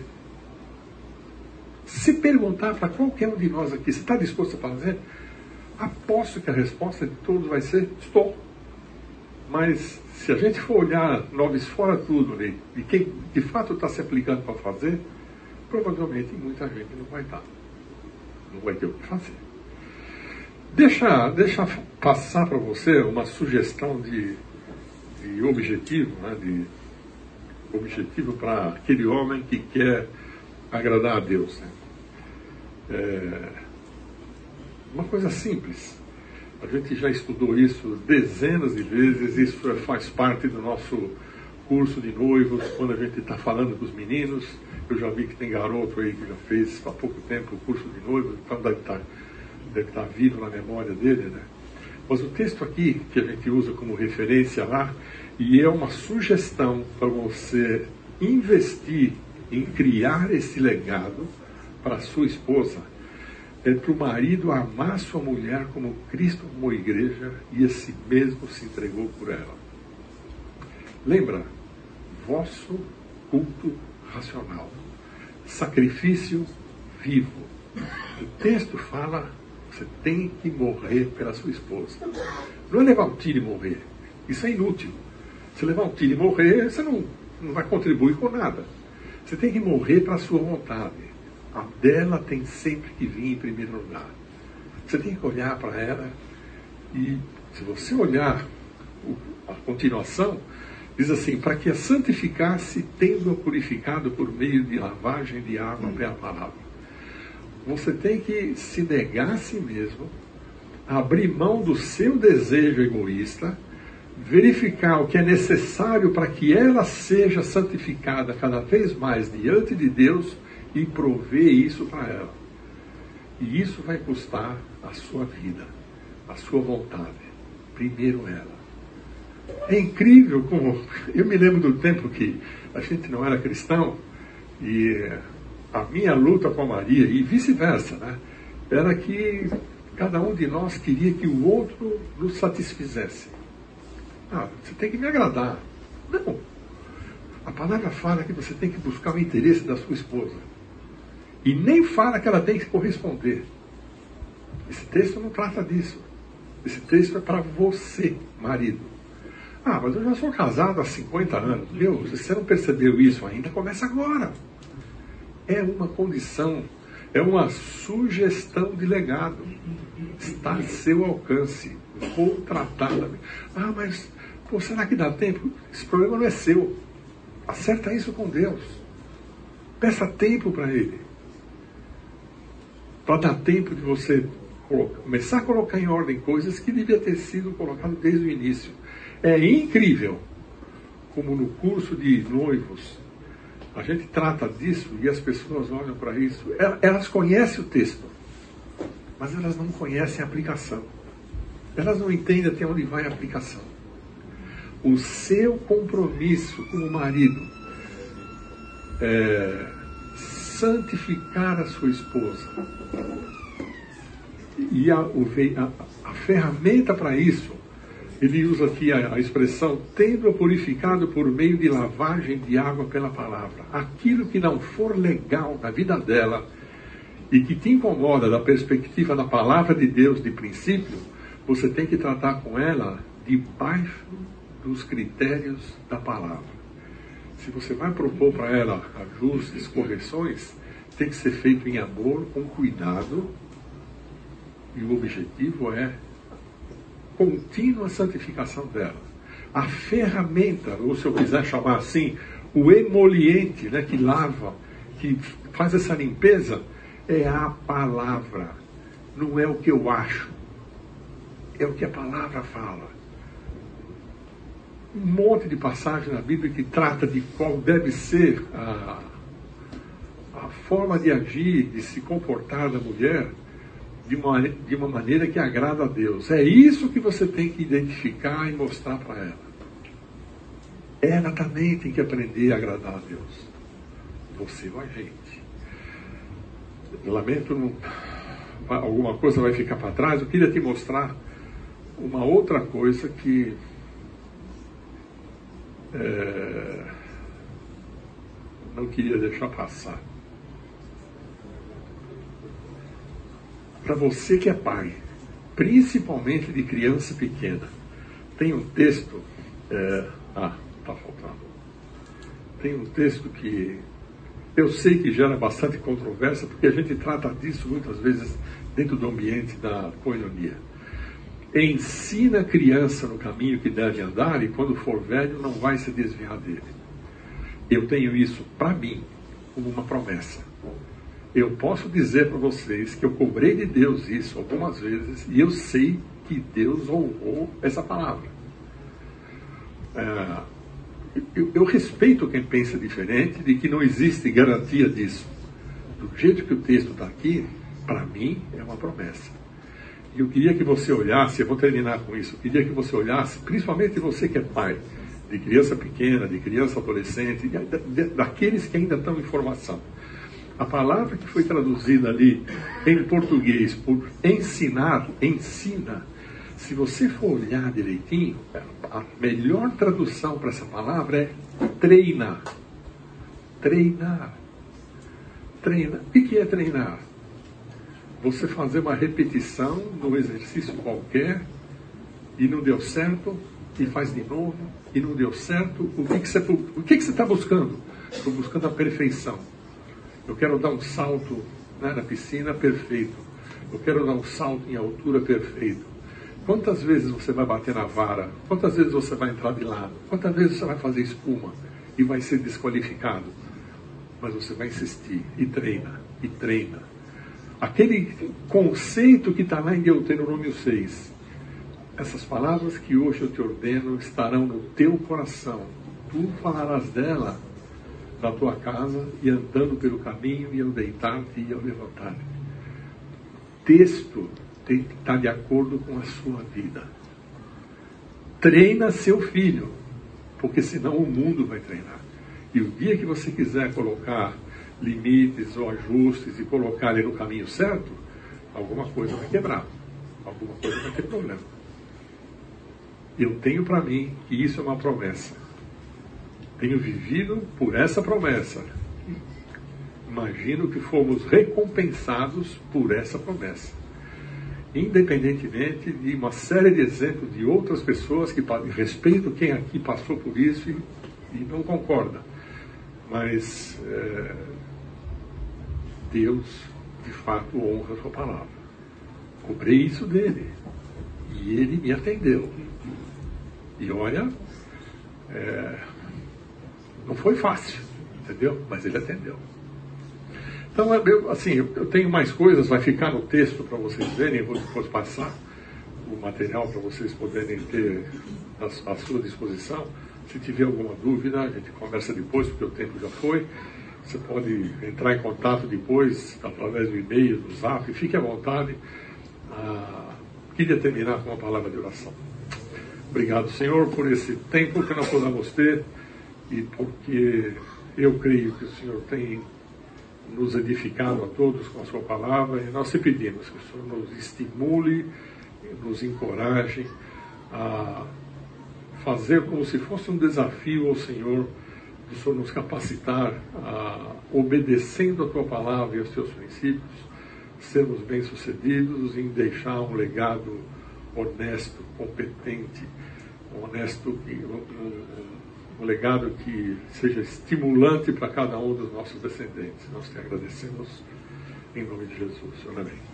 Se perguntar para qualquer um de nós aqui, você está disposto a fazer? Aposto que a resposta de todos vai ser: estou. Mas se a gente for olhar nomes fora tudo ali, de quem de fato está se aplicando para fazer, provavelmente muita gente não vai estar. Não vai ter o que fazer. Deixa, deixa passar para você uma sugestão de, de objetivo, né, de objetivo para aquele homem que quer agradar a Deus. Né? É uma coisa simples. A gente já estudou isso dezenas de vezes, isso é, faz parte do nosso curso de noivos, quando a gente está falando com os meninos. Eu já vi que tem garoto aí que já fez há pouco tempo o curso de noivos, então deve estar, tá, deve estar tá vivo na memória dele, né? Mas o texto aqui, que a gente usa como referência lá, e é uma sugestão para você investir em criar esse legado para sua esposa, é para o marido amar sua mulher como Cristo amou a igreja e esse mesmo se entregou por ela. Lembra? Vosso culto racional. Sacrifício vivo. O texto fala: você tem que morrer pela sua esposa. Não é levar um tiro e morrer. Isso é inútil. Se levar um tiro e morrer, você não, não vai contribuir com nada. Você tem que morrer para a sua vontade. A dela tem sempre que vir em primeiro lugar. Você tem que olhar para ela e, se você olhar a continuação, diz assim: para que a santificasse, tendo-a purificado por meio de lavagem de água pela palavra. Você tem que se negar a si mesmo, abrir mão do seu desejo egoísta, verificar o que é necessário para que ela seja santificada cada vez mais diante de Deus e prover isso para ela. E isso vai custar a sua vida, a sua vontade. Primeiro ela. É incrível como. Eu me lembro do tempo que a gente não era cristão e a minha luta com a Maria, e vice-versa, né? Era que cada um de nós queria que o outro nos satisfizesse. Ah, você tem que me agradar. Não. A palavra fala que você tem que buscar o interesse da sua esposa. E nem fala que ela tem que corresponder. Esse texto não trata disso. Esse texto é para você, marido. Ah, mas eu já sou casado há 50 anos. Meu, se você não percebeu isso ainda, começa agora. É uma condição, é uma sugestão de legado. Está a seu alcance. Vou tratar da. Ah, mas, pô, será que dá tempo? Esse problema não é seu. Acerta isso com Deus. Peça tempo para Ele para dar tempo de você começar a colocar em ordem coisas que devia ter sido colocado desde o início. É incrível como no curso de noivos a gente trata disso e as pessoas olham para isso. Elas conhecem o texto, mas elas não conhecem a aplicação. Elas não entendem até onde vai a aplicação. O seu compromisso como marido é, santificar a sua esposa. E a, a, a ferramenta para isso, ele usa aqui a, a expressão tendo-a purificado por meio de lavagem de água pela palavra. Aquilo que não for legal na vida dela e que te incomoda da perspectiva da palavra de Deus de princípio, você tem que tratar com ela debaixo dos critérios da palavra se você vai propor para ela ajustes, correções, tem que ser feito em amor, com cuidado, e o objetivo é contínua santificação dela. A ferramenta, ou se eu quiser chamar assim, o emoliente né, que lava, que faz essa limpeza, é a palavra. Não é o que eu acho. É o que a palavra fala um monte de passagem na Bíblia que trata de qual deve ser a, a forma de agir, de se comportar da mulher. De uma, de uma maneira que agrada a Deus. É isso que você tem que identificar e mostrar para ela. Ela também tem que aprender a agradar a Deus. Você a gente. Lamento, não, alguma coisa vai ficar para trás. Eu queria te mostrar uma outra coisa que é, não queria deixar passar. Para você que é pai, principalmente de criança pequena, tem um texto. É, ah, está faltando. Tem um texto que eu sei que gera bastante controvérsia, porque a gente trata disso muitas vezes dentro do ambiente da coinonia. Ensina a criança no caminho que deve andar e quando for velho não vai se desviar dele. Eu tenho isso para mim como uma promessa. Eu posso dizer para vocês que eu cobrei de Deus isso algumas vezes e eu sei que Deus honrou essa palavra. É, eu, eu, respeito quem pensa diferente, de que não existe garantia disso. Do jeito que o texto está aqui, para mim é uma promessa. E eu queria que você olhasse, eu vou terminar com isso, eu queria que você olhasse, principalmente você que é pai, de criança pequena, de criança adolescente, daqueles que ainda estão em formação. A palavra que foi traduzida ali em português por ensinar, ensina, se você for olhar direitinho, a melhor tradução para essa palavra é treinar. Treinar. Treinar. O que é treinar? você fazer uma repetição no exercício qualquer e não deu certo, e faz de novo, e não deu certo, o que, que você está buscando? Estou buscando a perfeição. Eu quero dar um salto né, na piscina perfeito. Eu quero dar um salto em altura perfeito. Quantas vezes você vai bater na vara? Quantas vezes você vai entrar de lado? Quantas vezes você vai fazer espuma e vai ser desqualificado? Mas você vai insistir e treina, e treina, aquele conceito que está lá em Deuteronômio 6. Essas palavras que hoje eu te ordeno estarão no teu coração. Tu falarás dela na tua casa e andando pelo caminho e ao deitar-te e ao levantar-te. Texto tem que estar de acordo com a sua vida. Treina seu filho, porque senão o mundo vai treinar. E o dia que você quiser colocar limites ou ajustes e colocar ele no caminho certo, alguma coisa vai quebrar, alguma coisa vai ter problema. Eu tenho para mim que isso é uma promessa. Tenho vivido por essa promessa. Imagino que fomos recompensados por essa promessa. Independentemente de uma série de exemplos de outras pessoas que respeito quem aqui passou por isso e, e não concorda. Mas é, Deus de fato honra a sua palavra. Cobrei isso dele. E ele me atendeu. E olha, é, não foi fácil, entendeu? Mas ele atendeu. Então, eu, assim, eu tenho mais coisas, vai ficar no texto para vocês verem, eu vou depois passar o material para vocês poderem ter à sua disposição. Se tiver alguma dúvida, a gente conversa depois, porque o tempo já foi. Você pode entrar em contato depois, através do e-mail, do zap, fique à vontade. Ah, queria terminar com uma palavra de oração. Obrigado, Senhor, por esse tempo que nós podemos ter e porque eu creio que o Senhor tem nos edificado a todos com a Sua palavra e nós te pedimos que o Senhor nos estimule, nos encoraje a fazer como se fosse um desafio ao Senhor o Senhor nos capacitar a, obedecendo a tua palavra e os teus princípios, sermos bem-sucedidos em deixar um legado honesto, competente, honesto, um, um, um legado que seja estimulante para cada um dos nossos descendentes. Nós te agradecemos em nome de Jesus. Amém.